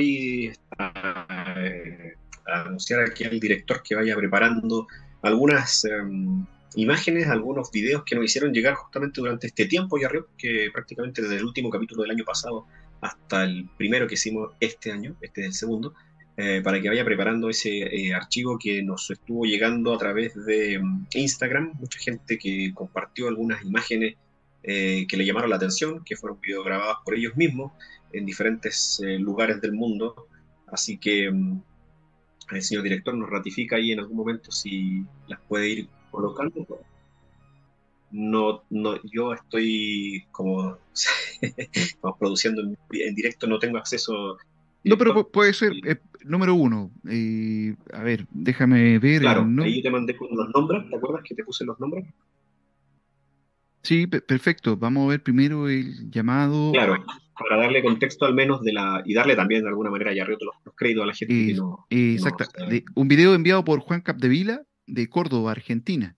a, eh, anunciar aquí al director que vaya preparando algunas em, imágenes, algunos videos que nos hicieron llegar justamente durante este tiempo y arriba, que prácticamente desde el último capítulo del año pasado hasta el primero que hicimos este año, este es el segundo, eh, para que vaya preparando ese eh, archivo que nos estuvo llegando a través de em, Instagram, mucha gente que compartió algunas imágenes eh, que le llamaron la atención, que fueron videos grabados por ellos mismos en diferentes lugares del mundo, así que em, el señor director nos ratifica ahí en algún momento si las puede ir colocando. No, no, yo estoy como estamos produciendo en, directo, no tengo acceso. No, pero puede ser eh, número uno. Eh, a ver, déjame ver. Claro, ahí te mandé con los nombres, ¿te acuerdas que te puse los nombres? Sí, perfecto. Vamos a ver primero el llamado. Claro, para darle contexto al menos de la. y darle también de alguna manera ya los, los créditos a la gente que no. exacto. un video enviado por Juan Capdevila de Córdoba, Argentina.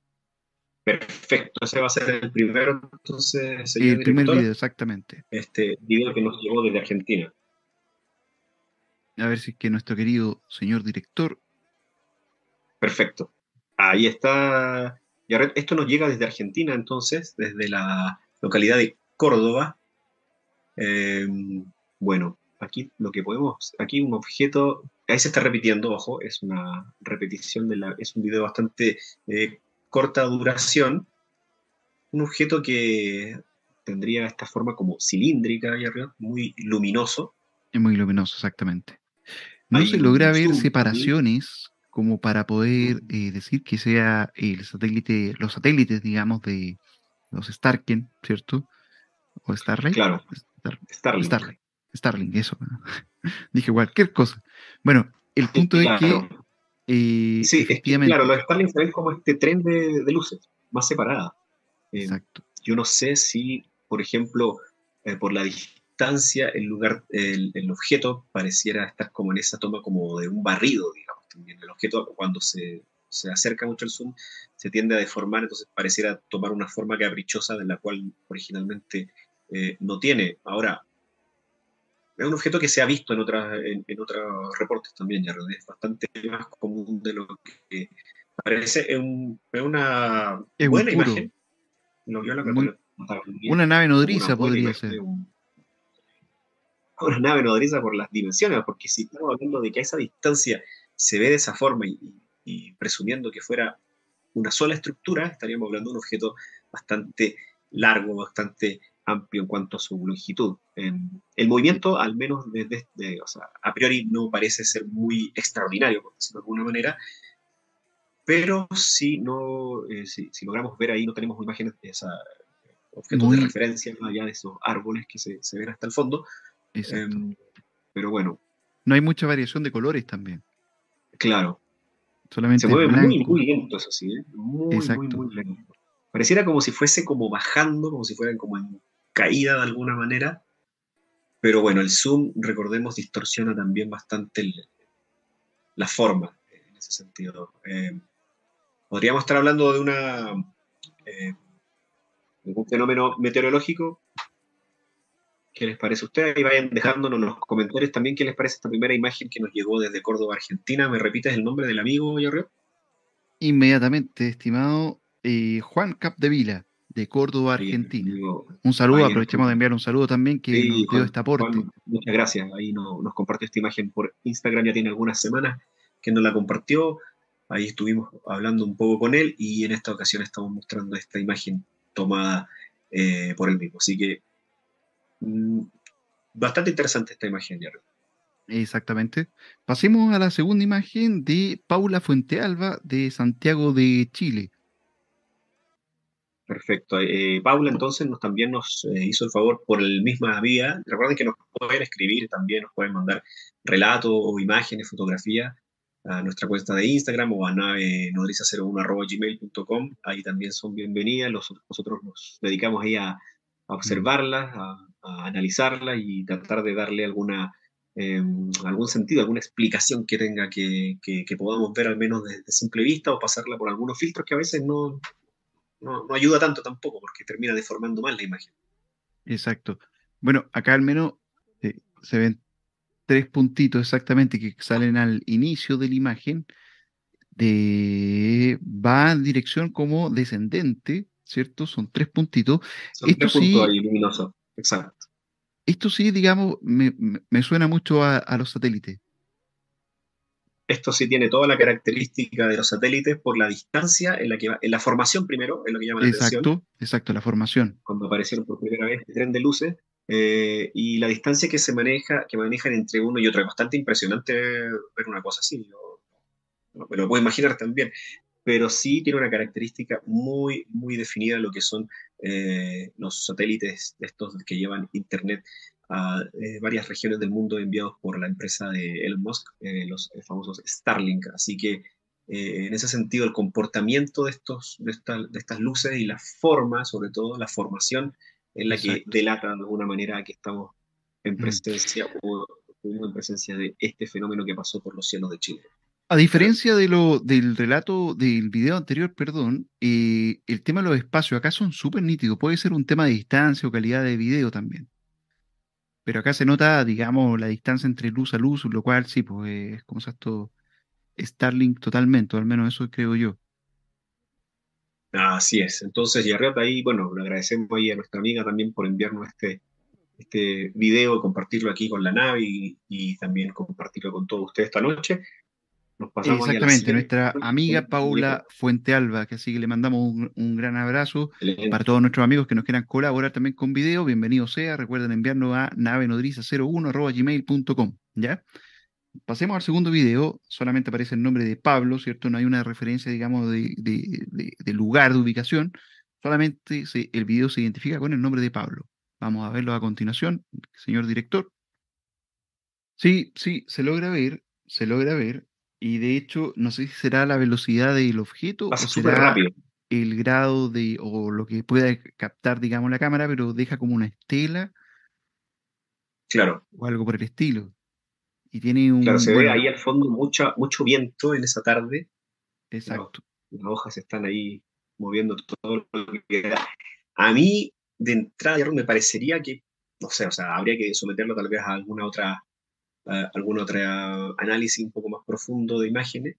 Perfecto, ese va a ser el primero, entonces, El primer video, exactamente. Este video que nos llegó desde Argentina. A ver si es que nuestro querido señor director. Perfecto. Ahí está. Esto nos llega desde Argentina, entonces, desde la localidad de Córdoba. Eh, bueno, aquí lo que podemos, aquí un objeto, ahí se está repitiendo, ojo, es una repetición de la, es un video bastante eh, corta duración, un objeto que tendría esta forma como cilíndrica arriba, muy luminoso. Es muy luminoso, exactamente. No se logra ver separaciones como para poder eh, decir que sea el satélite, los satélites, digamos, de los Starken, ¿cierto? O Starlink. Claro. Starlink. Starlink. eso. Dije cualquier cosa. Bueno, el punto es que. Eh, sí, efectivamente, claro, los Starlink se ven como este tren de, luces, más separada. Eh, Exacto. Yo no sé si, por ejemplo, por la distancia, el lugar, el, el, objeto pareciera estar como en esa toma como de un barrido, digamos el objeto cuando se, se, acerca mucho al zoom se tiende a deformar, entonces pareciera tomar una forma caprichosa de la cual originalmente eh, no tiene. Ahora, es un objeto que se ha visto en, otras, en, otros reportes también, ya es bastante más común de lo que parece. Es, una buena imagen. una nave nodriza podría ser. Una nave nodriza por las dimensiones, porque si estamos hablando de que a esa distancia se ve de esa forma y, presumiendo que fuera una sola estructura, estaríamos hablando de un objeto bastante largo, bastante amplio en cuanto a su longitud. el movimiento, al menos desde, o sea, a priori, no parece ser muy extraordinario, por decirlo de alguna manera, pero si, no, eh, si, logramos ver ahí, no tenemos imágenes de esos objetos de referencia, más allá de esos árboles que se, ven hasta el fondo. Em, pero bueno. No hay mucha variación de colores también. Claro. Solamente se mueve muy, muy lento, eso sí, ¿eh? Muy, muy, muy lento. Pareciera como si fuese como bajando, como si fueran como en caída de alguna manera. Pero bueno, el zoom, recordemos, distorsiona también bastante la forma en ese sentido. Eh, podríamos estar hablando de una eh, de un fenómeno meteorológico ¿Qué les parece a ustedes? Y vayan dejándonos en los comentarios también qué les parece esta primera imagen que nos llegó desde Córdoba, Argentina. ¿Me repites el nombre del amigo, Yorrio? Inmediatamente, estimado eh, Juan Capdevila, de Córdoba, Argentina. un saludo, aprovechemos de enviar un saludo también que nos dio este aporte. muchas gracias. Ahí nos compartió esta imagen por Instagram, ya tiene algunas semanas que nos la compartió. Ahí estuvimos hablando un poco con él y en esta ocasión estamos mostrando esta imagen tomada eh, por él mismo. Así que bastante interesante esta imagen, Exactamente. Pasemos a la segunda imagen de Paula Fuentealba de Santiago de Chile. Perfecto. Eh, Paula entonces nos, también nos eh, hizo el favor por el misma vía. Recuerden que nos pueden escribir también, nos pueden mandar relatos o imágenes, fotografías a nuestra cuenta de Instagram o a nave nodriza01.gmail.com. Ahí también son bienvenidas. nosotros nos dedicamos ahí a, observarlas, a, analizarla y tratar de darle alguna, em, algún sentido, alguna explicación que tenga que, podamos ver al menos de, simple vista o pasarla por algunos filtros que a veces no, no, ayuda tanto tampoco porque termina deformando mal la imagen. Exacto. Bueno, acá al menos eh, se ven tres puntitos exactamente que salen al inicio de la imagen. De, va en dirección como descendente, ¿cierto? Son tres puntitos. Son Esto tres puntos ahí luminosos. Exacto. Esto sí, digamos, me, suena mucho a, los satélites. Esto sí tiene toda la característica de los satélites por la distancia en la que va, en la formación primero, es lo que llama la exacto, atención. Exacto, la formación. Cuando aparecieron por primera vez el tren de luces, eh, y la distancia que se maneja, que manejan entre uno y otro, es bastante impresionante ver una cosa así. me lo puedo imaginar también pero sí tiene una característica muy, muy definida lo que son eh, los satélites estos que llevan Internet a eh, varias regiones del mundo enviados por la empresa de Elon Musk, eh, los famosos Starlink. Así que eh, en ese sentido, el comportamiento de, estos, de, estas luces y la forma, sobre todo la formación, es la que delata de alguna manera que estamos en mm. presencia o en presencia de este fenómeno que pasó por los cielos de Chile. A diferencia de lo, del relato del video anterior, perdón, eh, el tema de los espacios acá son súper nítidos. Puede ser un tema de distancia o calidad de video también. Pero acá se nota, digamos, la distancia entre luz a luz, lo cual sí, pues es como esto Starlink totalmente, o al menos eso creo yo. Así es. Entonces, Yarriot, ahí, bueno, le agradecemos ahí a nuestra amiga también por enviarnos este, este video, compartirlo aquí con la nave y, también compartirlo con todos ustedes esta noche. Nos pasamos Exactamente, nuestra amiga Paula Fuentealba, que así que le mandamos un, gran abrazo para todos nuestros amigos que nos quieran colaborar también con video. Bienvenido sea, recuerden enviarnos a navenodriza01.gmail.com, ¿ya? Pasemos al segundo video, solamente aparece el nombre de Pablo, ¿cierto? No hay una referencia, digamos, de, lugar, de ubicación, solamente el video se identifica con el nombre de Pablo. Vamos a verlo a continuación, señor director. Sí, sí, se logra ver, se logra ver, y de hecho, no sé si será la velocidad del objeto o será rápido. el grado de, o lo que pueda captar, digamos, la cámara, pero deja como una estela. Claro. O algo por el estilo. Y tiene un. Claro, se ve ahí al fondo mucha, mucho viento en esa tarde. Exacto. Las, hojas están ahí moviendo todo lo que A mí, de entrada, me parecería que, no sé, o sea, habría que someterlo tal vez a alguna otra, algún otro análisis un poco más profundo de imágenes,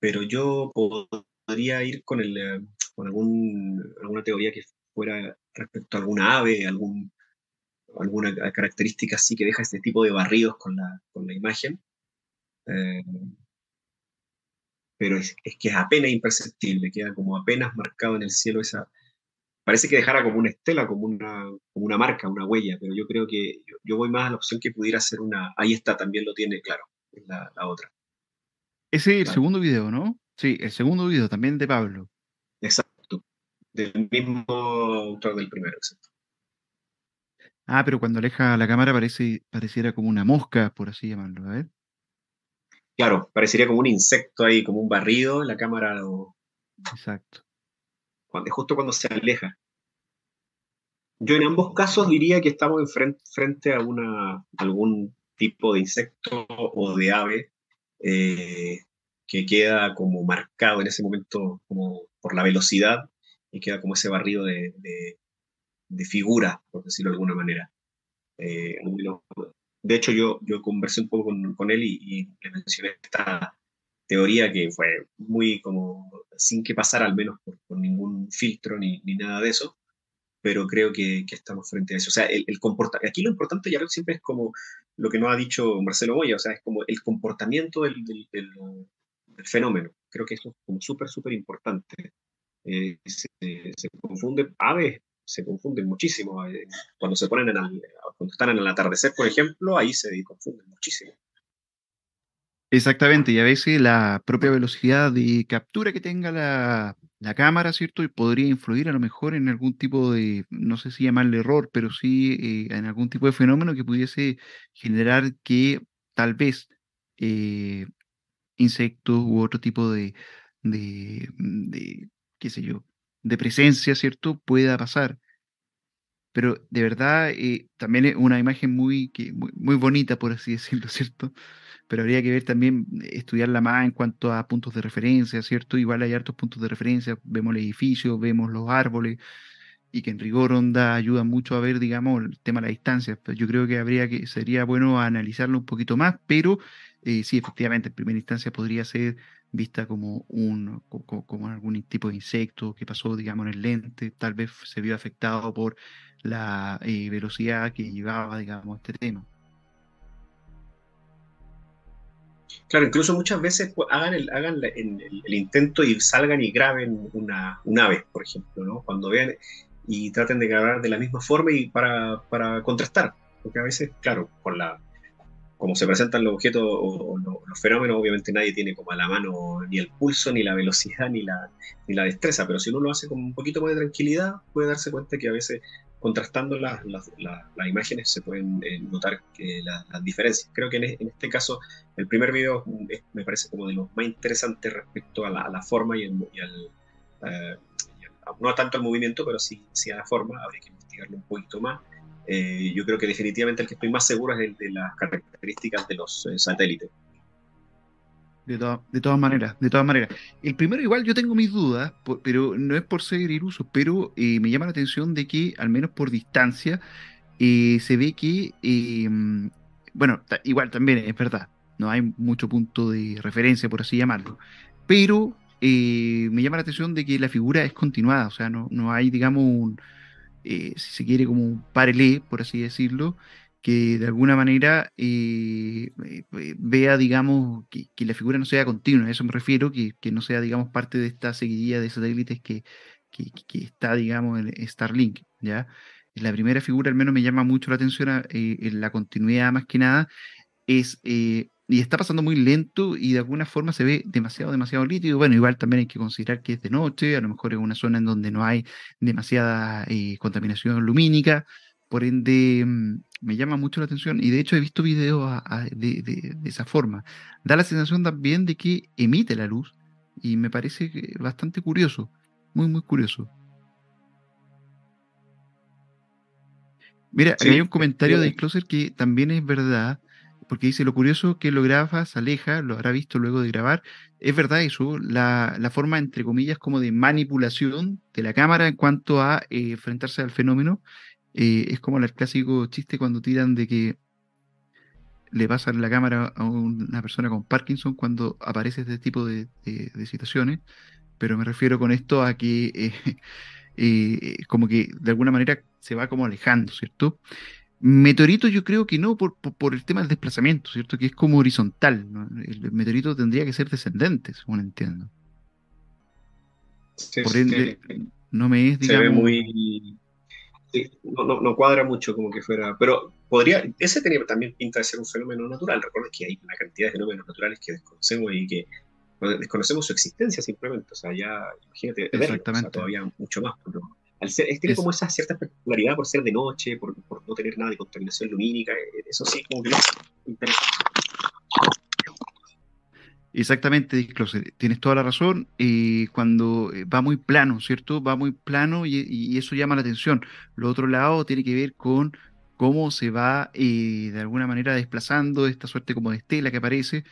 pero yo podría ir con, el, eh, con algún, alguna teoría que fuera respecto a alguna ave, algún alguna característica así que deja este tipo de barridos con la, con la imagen. Eh, pero es, que es apenas imperceptible, queda como apenas marcado en el cielo esa... Parece que dejara como una estela, como una, como una marca, una huella, pero yo creo que yo, voy más a la opción que pudiera ser una... Ahí está, también lo tiene claro, la, la otra. Ese es el segundo video, ¿no? Sí, el segundo video también de Pablo. Exacto, del mismo autor del primero, exacto. Ah, pero cuando aleja la cámara parece, pareciera como una mosca, por así llamarlo, a ver. Claro, parecería como un insecto ahí, como un barrido, la cámara Exacto. Cuando, justo cuando se aleja. Yo en ambos casos diría que estamos en frente, a algún tipo de insecto o de ave eh, que queda como marcado en ese momento como por la velocidad y queda como ese barrido de, de figura, por decirlo de alguna manera. Eh, de hecho, yo, yo conversé un poco con, él y, le mencioné esta teoría que fue muy como sin que pasara al menos por, ningún filtro ni, ni, nada de eso, pero creo que, estamos frente a eso. O sea, el, el aquí lo importante, ya siempre es como lo que nos ha dicho Marcelo Moya, o sea, es como el comportamiento del, fenómeno. Creo que eso es como súper, súper importante. Eh, se, se, confunde aves se confunden muchísimo. Eh, cuando se ponen en cuando están en el atardecer, por ejemplo, ahí se confunden muchísimo. Exactamente, y a veces la propia velocidad de captura que tenga la, cámara, ¿cierto? Y podría influir a lo mejor en algún tipo de, no sé si llamarle error, pero sí eh, en algún tipo de fenómeno que pudiese generar que tal vez eh, insectos u otro tipo de, de, de, qué sé yo, de presencia, ¿cierto? Pueda pasar. Pero de verdad, eh, también es una imagen muy, que, muy, bonita, por así decirlo, ¿cierto? Pero habría que ver también, estudiarla más en cuanto a puntos de referencia, ¿cierto? Igual hay hartos puntos de referencia, vemos el edificio, vemos los árboles, y que en rigor onda ayuda mucho a ver, digamos, el tema de la distancia. Pero yo creo que habría que, sería bueno analizarlo un poquito más, pero eh, sí, efectivamente, en primera instancia podría ser vista como un como, algún tipo de insecto que pasó, digamos, en el lente, tal vez se vio afectado por la eh, velocidad que llevaba, digamos, este tema. Claro, incluso muchas veces hagan, el, hagan el, intento y salgan y graben una, un ave, por ejemplo, ¿no? Cuando vean y traten de grabar de la misma forma y para, para contrastar, porque a veces, claro, con la como se presentan los objetos o, los fenómenos, obviamente nadie tiene como a la mano ni el pulso, ni la velocidad, ni la, ni la destreza, pero si uno lo hace con un poquito más de tranquilidad, puede darse cuenta que a veces contrastando las, imágenes se pueden eh, notar que las diferencias. Creo que en, este caso el primer video me parece como de los más interesantes respecto a la, forma y, al, eh, no tanto al movimiento, pero sí, sí, a la forma, habría que investigarlo un poquito más. Eh, yo creo que definitivamente el que estoy más seguro es el de las características de los satélites. De, de todas maneras, de todas maneras. El primero igual yo tengo mis dudas, pero no es por ser iluso, pero eh, me llama la atención de que, al menos por distancia, eh, se ve que, em, bueno, igual también es verdad, no hay mucho punto de referencia, por así llamarlo, pero eh, me llama la atención de que la figura es continuada, o sea, no, no hay, digamos, un, si se quiere, como un parelé, por así decirlo, que de alguna manera eh, eh, eh, vea, digamos, que, la figura no sea continua, a eso me refiero, que, no sea, digamos, parte de esta seguidilla de satélites que, que, está, digamos, en Starlink, ¿ya? La primera figura al menos me llama mucho la atención en la continuidad más que nada, es, y está pasando muy lento y de alguna forma se ve demasiado, demasiado líquido. Bueno, igual también hay que considerar que es de noche, a lo mejor es una zona en donde no hay demasiada contaminación lumínica, por ende, mm, me llama mucho la atención y de hecho he visto videos de, esa forma. Da la sensación también de que emite la luz y me parece bastante curioso, muy, muy curioso. Mira, hay un comentario de Closer que también es verdad, porque dice, lo curioso que lo grabas, aleja, lo habrá visto luego de grabar. Es verdad eso, la, forma, entre comillas, como de manipulación de la cámara en cuanto a eh, enfrentarse al fenómeno eh, es como el clásico chiste cuando tiran de que le pasan la cámara a una persona con Parkinson cuando aparece este tipo de, situaciones, pero me refiero con esto a que eh, eh, como que de alguna manera se va como alejando, ¿cierto? Meteorito yo creo que no por, el tema del desplazamiento, ¿cierto? Que es como horizontal, El meteorito tendría que ser descendente, según entiendo. por ende, no me es, digamos... Se ve muy no, no, cuadra mucho como que fuera, pero podría, ese tenía también pinta de ser un fenómeno natural. Recuerda que hay una cantidad de fenómenos naturales que desconocemos y que desconocemos su existencia simplemente. O sea, ya, imagínate, Exactamente. todavía mucho más. Pero al ser, tiene como esa cierta particularidad por ser de noche, por, por, no tener nada de contaminación lumínica. Eh, eso sí, como que no interesante. Exactamente, tienes toda la razón. Eh, cuando eh, va muy plano, ¿cierto? Va muy plano y, eso llama la atención. Lo otro lado tiene que ver con cómo se va eh, de alguna manera desplazando esta suerte como de estela que aparece.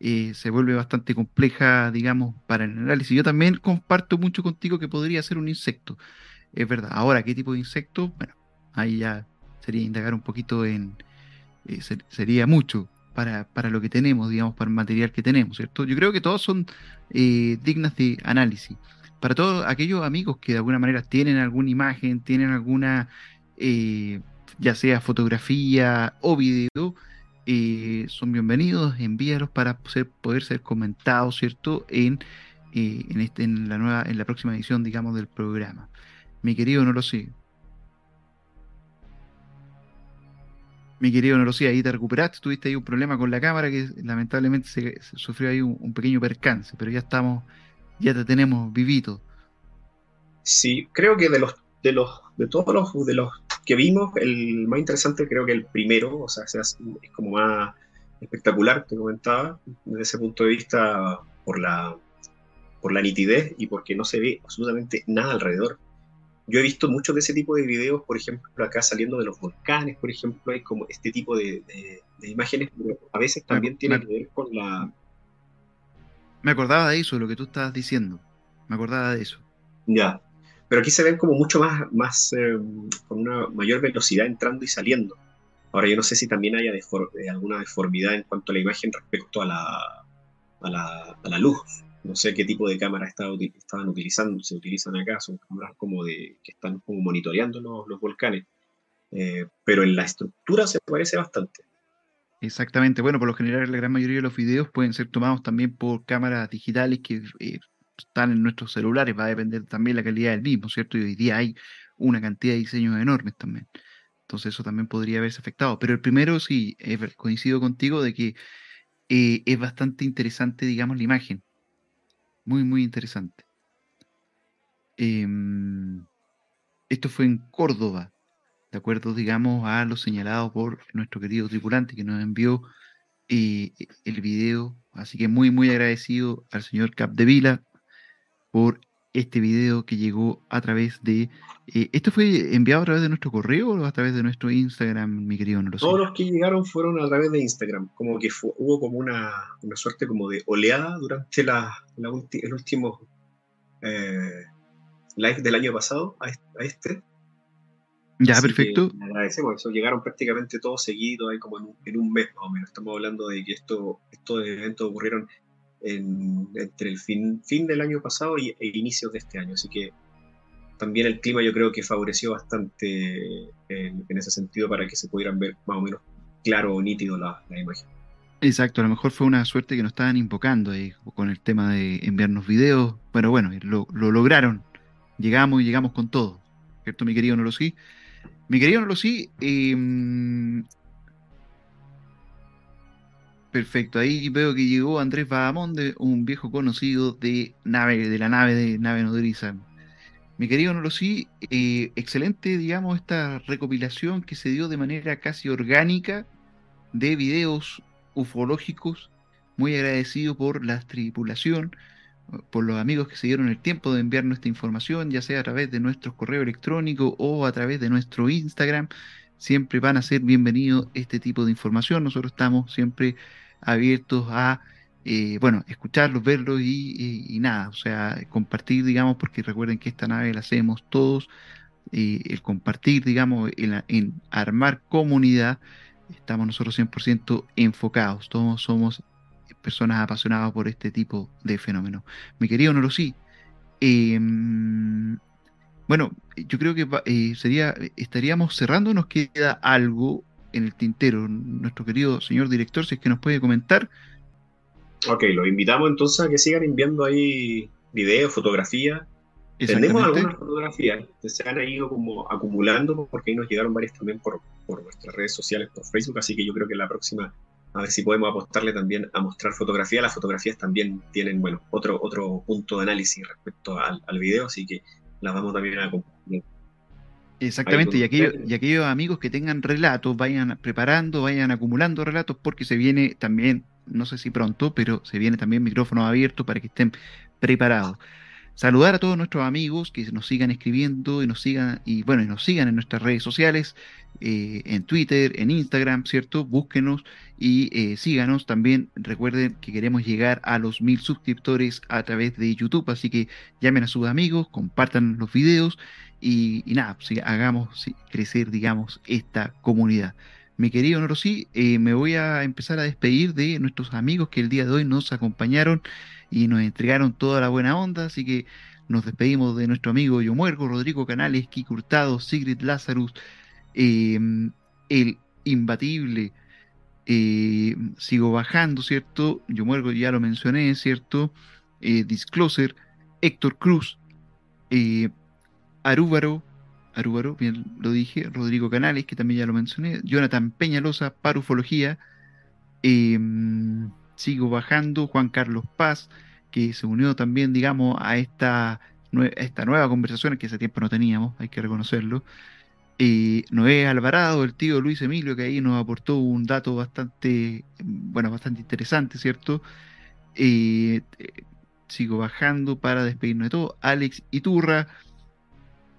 se vuelve bastante compleja, digamos, para el análisis. Yo también comparto mucho contigo que podría ser un insecto. Es verdad. Ahora, ¿qué tipo de insecto? Bueno, ahí ya sería indagar un poquito en... sería mucho para, para, lo que tenemos, digamos, para el material que tenemos, ¿cierto? Yo creo que todos son eh, dignas de análisis. Para todos aquellos amigos que de alguna manera tienen alguna imagen, tienen alguna, eh, ya sea fotografía o video, eh, son bienvenidos, envíalos para poder ser comentados, ¿cierto? En, este, en, la nueva, en la próxima edición, digamos, del programa. Mi querido, no lo sé. Mi querido Norosí, ahí te recuperaste, tuviste ahí un problema con la cámara que lamentablemente se, sufrió ahí un, pequeño percance, pero ya estamos, ya te tenemos vivito. Sí, creo que de los, de los, de todos los, de los que vimos, el más interesante creo que el primero, o sea, es como más espectacular, te comentaba, desde ese punto de vista por la, por la nitidez y porque no se ve absolutamente nada alrededor yo he visto muchos de ese tipo de videos, por ejemplo, acá saliendo de los volcanes, por ejemplo, hay como este tipo de, imágenes, pero a veces también tiene que ver con la... Me acordaba de eso, lo que tú estabas diciendo, me acordaba de eso. Ya, pero aquí se ven como mucho más, más eh, con una mayor velocidad entrando y saliendo. Ahora yo no sé si también haya eh, alguna deformidad en cuanto a la imagen respecto a la, a la, a la luz no sé qué tipo de cámara estaban utilizando, se utilizan acá, son cámaras como de que están como monitoreando los, volcanes, eh, pero en la estructura se parece bastante. Exactamente, bueno, por lo general la gran mayoría de los videos pueden ser tomados también por cámaras digitales que eh, están en nuestros celulares, va a depender también la calidad del mismo, ¿cierto? Y hoy día hay una cantidad de diseños enormes también. Entonces eso también podría haberse afectado. Pero el primero sí, coincido contigo de que eh, es bastante interesante, digamos, la imagen. Muy, muy interesante. Em, esto fue en Córdoba. de acuerdo, digamos, a lo señalado por nuestro querido tripulante que nos envió eh, el video. Así que muy, muy agradecido al señor Capdevila por este video que llegó a través de... Eh, ¿Esto fue enviado a través de nuestro correo o a través de nuestro Instagram, mi querido no Todos los que llegaron fueron a través de Instagram, como que hubo como una, suerte como de oleada durante la, el último eh, live del año pasado a, este. Ya, perfecto. Agradecemos, eso llegaron prácticamente todos seguidos, ahí como en un, mes más o menos. Estamos hablando de que esto, estos eventos ocurrieron entre el fin, del año pasado y, e inicios de este año. Así que también el clima yo creo que favoreció bastante en, ese sentido para que se pudieran ver más o menos claro o nítido la, imagen. Exacto, a lo mejor fue una suerte que nos estaban invocando ahí con el tema de enviarnos videos, pero bueno, lo, lograron, llegamos y llegamos con todo, ¿cierto mi querido Nolosí? Mi querido Nolosí, eh, Perfecto, ahí veo que llegó Andrés Bahamonde, un viejo conocido de nave, de la nave de nave nodriza. Mi querido Nolosí, eh, excelente, digamos, esta recopilación que se dio de manera casi orgánica de videos ufológicos. Muy agradecido por la tripulación, por los amigos que se dieron el tiempo de enviar nuestra información, ya sea a través de nuestro correo electrónico o a través de nuestro Instagram. Siempre van a ser bienvenidos este tipo de información. Nosotros estamos siempre abiertos a, eh, bueno, escucharlos, verlos y, nada, o sea, compartir, digamos, porque recuerden que esta nave la hacemos todos, el compartir, digamos, en, armar comunidad, estamos nosotros 100% enfocados, todos somos personas apasionadas por este tipo de fenómenos. Mi querido Norosí, eh, bueno, yo creo que eh, sería, estaríamos cerrando, nos queda algo en el tintero, nuestro querido señor director, si es que nos puede comentar. Ok, los invitamos entonces a que sigan enviando ahí videos, fotografías. Tenemos algunas fotografías que se han ido como acumulando porque ahí nos llegaron varias también por, por nuestras redes sociales, por Facebook, así que yo creo que la próxima, a ver si podemos apostarle también a mostrar fotografías. Las fotografías también tienen, bueno, otro, otro punto de análisis respecto al, al video, así que las vamos también a compartir. Exactamente, y, aquellos, y aquellos amigos que tengan relatos, vayan preparando, vayan acumulando relatos, porque se viene también, no sé si pronto, pero se viene también micrófono abierto para que estén preparados. Saludar a todos nuestros amigos que nos sigan escribiendo y nos sigan, y bueno, y nos sigan en nuestras redes sociales, eh, en Twitter, en Instagram, ¿cierto? Búsquenos y eh, síganos. También recuerden que queremos llegar a los mil suscriptores a través de YouTube, así que llamen a sus amigos, compartan los videos y, nada, pues, hagamos crecer, digamos, esta comunidad. Mi querido Norosí, eh, me voy a empezar a despedir de nuestros amigos que el día de hoy nos acompañaron y nos entregaron toda la buena onda, así que nos despedimos de nuestro amigo Yomuergo, Rodrigo Canales, Kik Hurtado, Sigrid Lazarus, em, el imbatible, eh, sigo bajando, ¿cierto? Yomuergo ya lo mencioné, ¿cierto? Eh, Discloser, Héctor Cruz, eh, Arúbaro, Arúbaro, bien lo dije, Rodrigo Canales, que también ya lo mencioné, Jonathan Peñalosa, Parufología, em, sigo bajando, Juan Carlos Paz, que se unió también, digamos, a esta, esta nueva conversación que hace tiempo no teníamos, hay que reconocerlo. Eh, Noé Alvarado, el tío Luis Emilio, que ahí nos aportó un dato bastante, bueno, bastante interesante, ¿cierto? Eh, eh, sigo bajando para despedirnos de todo. Alex Iturra,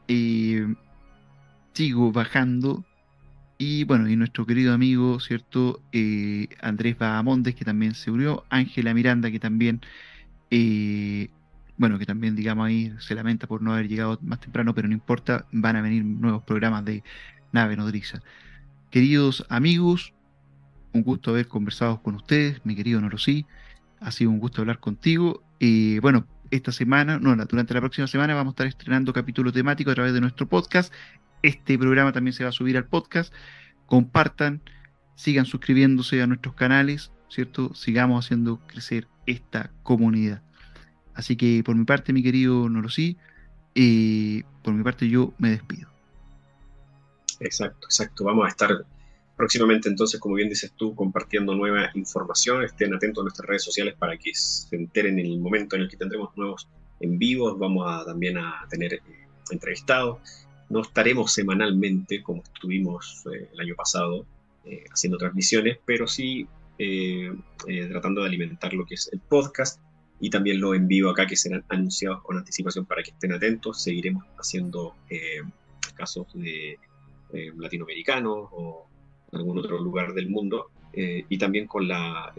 eh, sigo bajando. Y bueno, y nuestro querido amigo, ¿cierto? Eh, Andrés Bahamondes, que también se unió. Ángela Miranda, que también, eh, bueno, que también, digamos, ahí se lamenta por no haber llegado más temprano, pero no importa, van a venir nuevos programas de Nave Nodriza. Queridos amigos, un gusto haber conversado con ustedes, mi querido Norosí. Ha sido un gusto hablar contigo. y bueno, esta semana, no, durante la próxima semana vamos a estar estrenando capítulo temático a través de nuestro podcast. Este programa también se va a subir al podcast. Compartan, sigan suscribiéndose a nuestros canales, ¿cierto? Sigamos haciendo crecer esta comunidad. Así que por mi parte, mi querido Norosí, eh, por mi parte yo me despido. Exacto, exacto. Vamos a estar próximamente entonces, como bien dices tú, compartiendo nueva información. Estén atentos a nuestras redes sociales para que se enteren en el momento en el que tendremos nuevos en vivos. Vamos a también a tener eh, entrevistados. no estaremos semanalmente como estuvimos eh, el año pasado eh, haciendo transmisiones, pero sí tratando de alimentar lo que es el podcast y también lo en vivo acá que serán anunciados con anticipación para que estén atentos. Seguiremos haciendo casos de latinoamericanos o algún otro lugar del mundo y también con la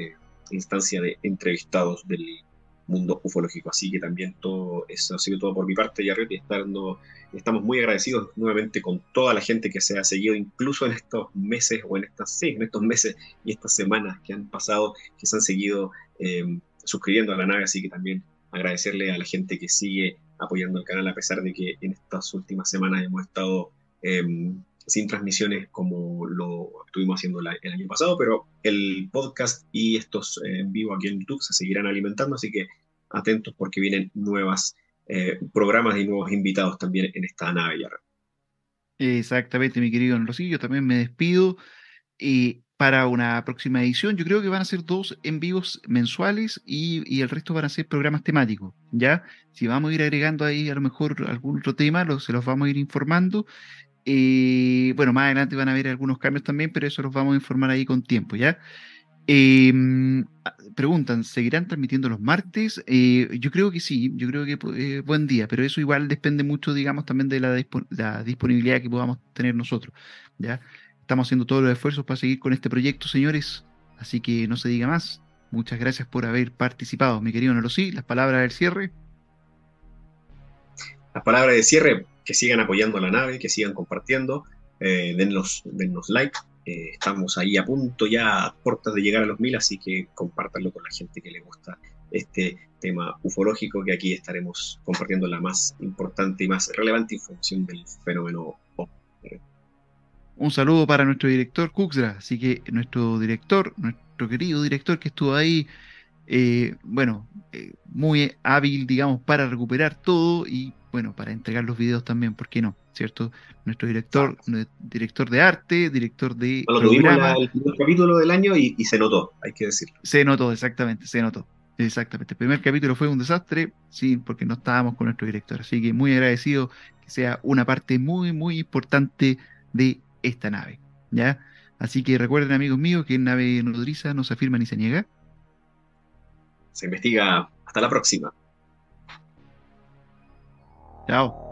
instancia de entrevistados del mundo ufológico. Así que también todo eso ha sido todo por mi parte, y estando, estamos muy agradecidos nuevamente con toda la gente que se ha seguido, incluso en estos meses o en estas sí, en estos meses y estas semanas que han pasado, que se han seguido eh, suscribiendo a la nave. Así que también agradecerle a la gente que sigue apoyando el canal, a pesar de que en estas últimas semanas hemos estado eh, sin transmisiones como lo estuvimos haciendo el año pasado, pero el podcast y estos eh, en vivo aquí en YouTube se seguirán alimentando, así que atentos porque vienen nuevos eh, programas y nuevos invitados también en esta nave. Exactamente, mi querido Rosillo, también me despido. Y para una próxima edición, yo creo que van a ser dos en vivos mensuales y, y, el resto van a ser programas temáticos, ¿ya? Si vamos a ir agregando ahí a lo mejor algún otro tema, se los vamos a ir informando bueno, más adelante van a haber algunos cambios también, pero eso los vamos a informar ahí con tiempo, ¿ya? Em, ah, preguntan, ¿seguirán transmitiendo los martes? Eh, yo creo que sí, yo creo que eh, buen día, pero eso igual depende mucho, digamos, también de la, disponibilidad que podamos tener nosotros, ¿ya? Estamos haciendo todos los esfuerzos para seguir con este proyecto, señores, así que no se diga más. Muchas gracias por haber participado, mi querido Nolosí. Las palabras del cierre. Las palabras de cierre, que sigan apoyando a la nave, que sigan compartiendo, eh, dennos, like. Eh, estamos ahí a punto ya, a puertas de llegar a los mil, así que compártanlo con la gente que le gusta este tema ufológico, que aquí estaremos compartiendo la más importante y más relevante información del fenómeno un saludo para nuestro director Cuxra, así que nuestro director, nuestro querido director que estuvo ahí, eh, bueno, eh, muy hábil, digamos, para recuperar todo y bueno, para entregar los videos también, ¿por qué no? ¿Cierto? Nuestro director, director de arte, director de. Bueno, programa. el primer capítulo del año y, se notó, hay que decir. Se notó, exactamente, se notó. Exactamente. El primer capítulo fue un desastre, sí, porque no estábamos con nuestro director. Así que muy agradecido que sea una parte muy, muy importante de esta nave. ¿Ya? Así que recuerden, amigos míos, que en nave nodriza no se afirma ni se niega. Se investiga. Hasta la próxima. Ciao.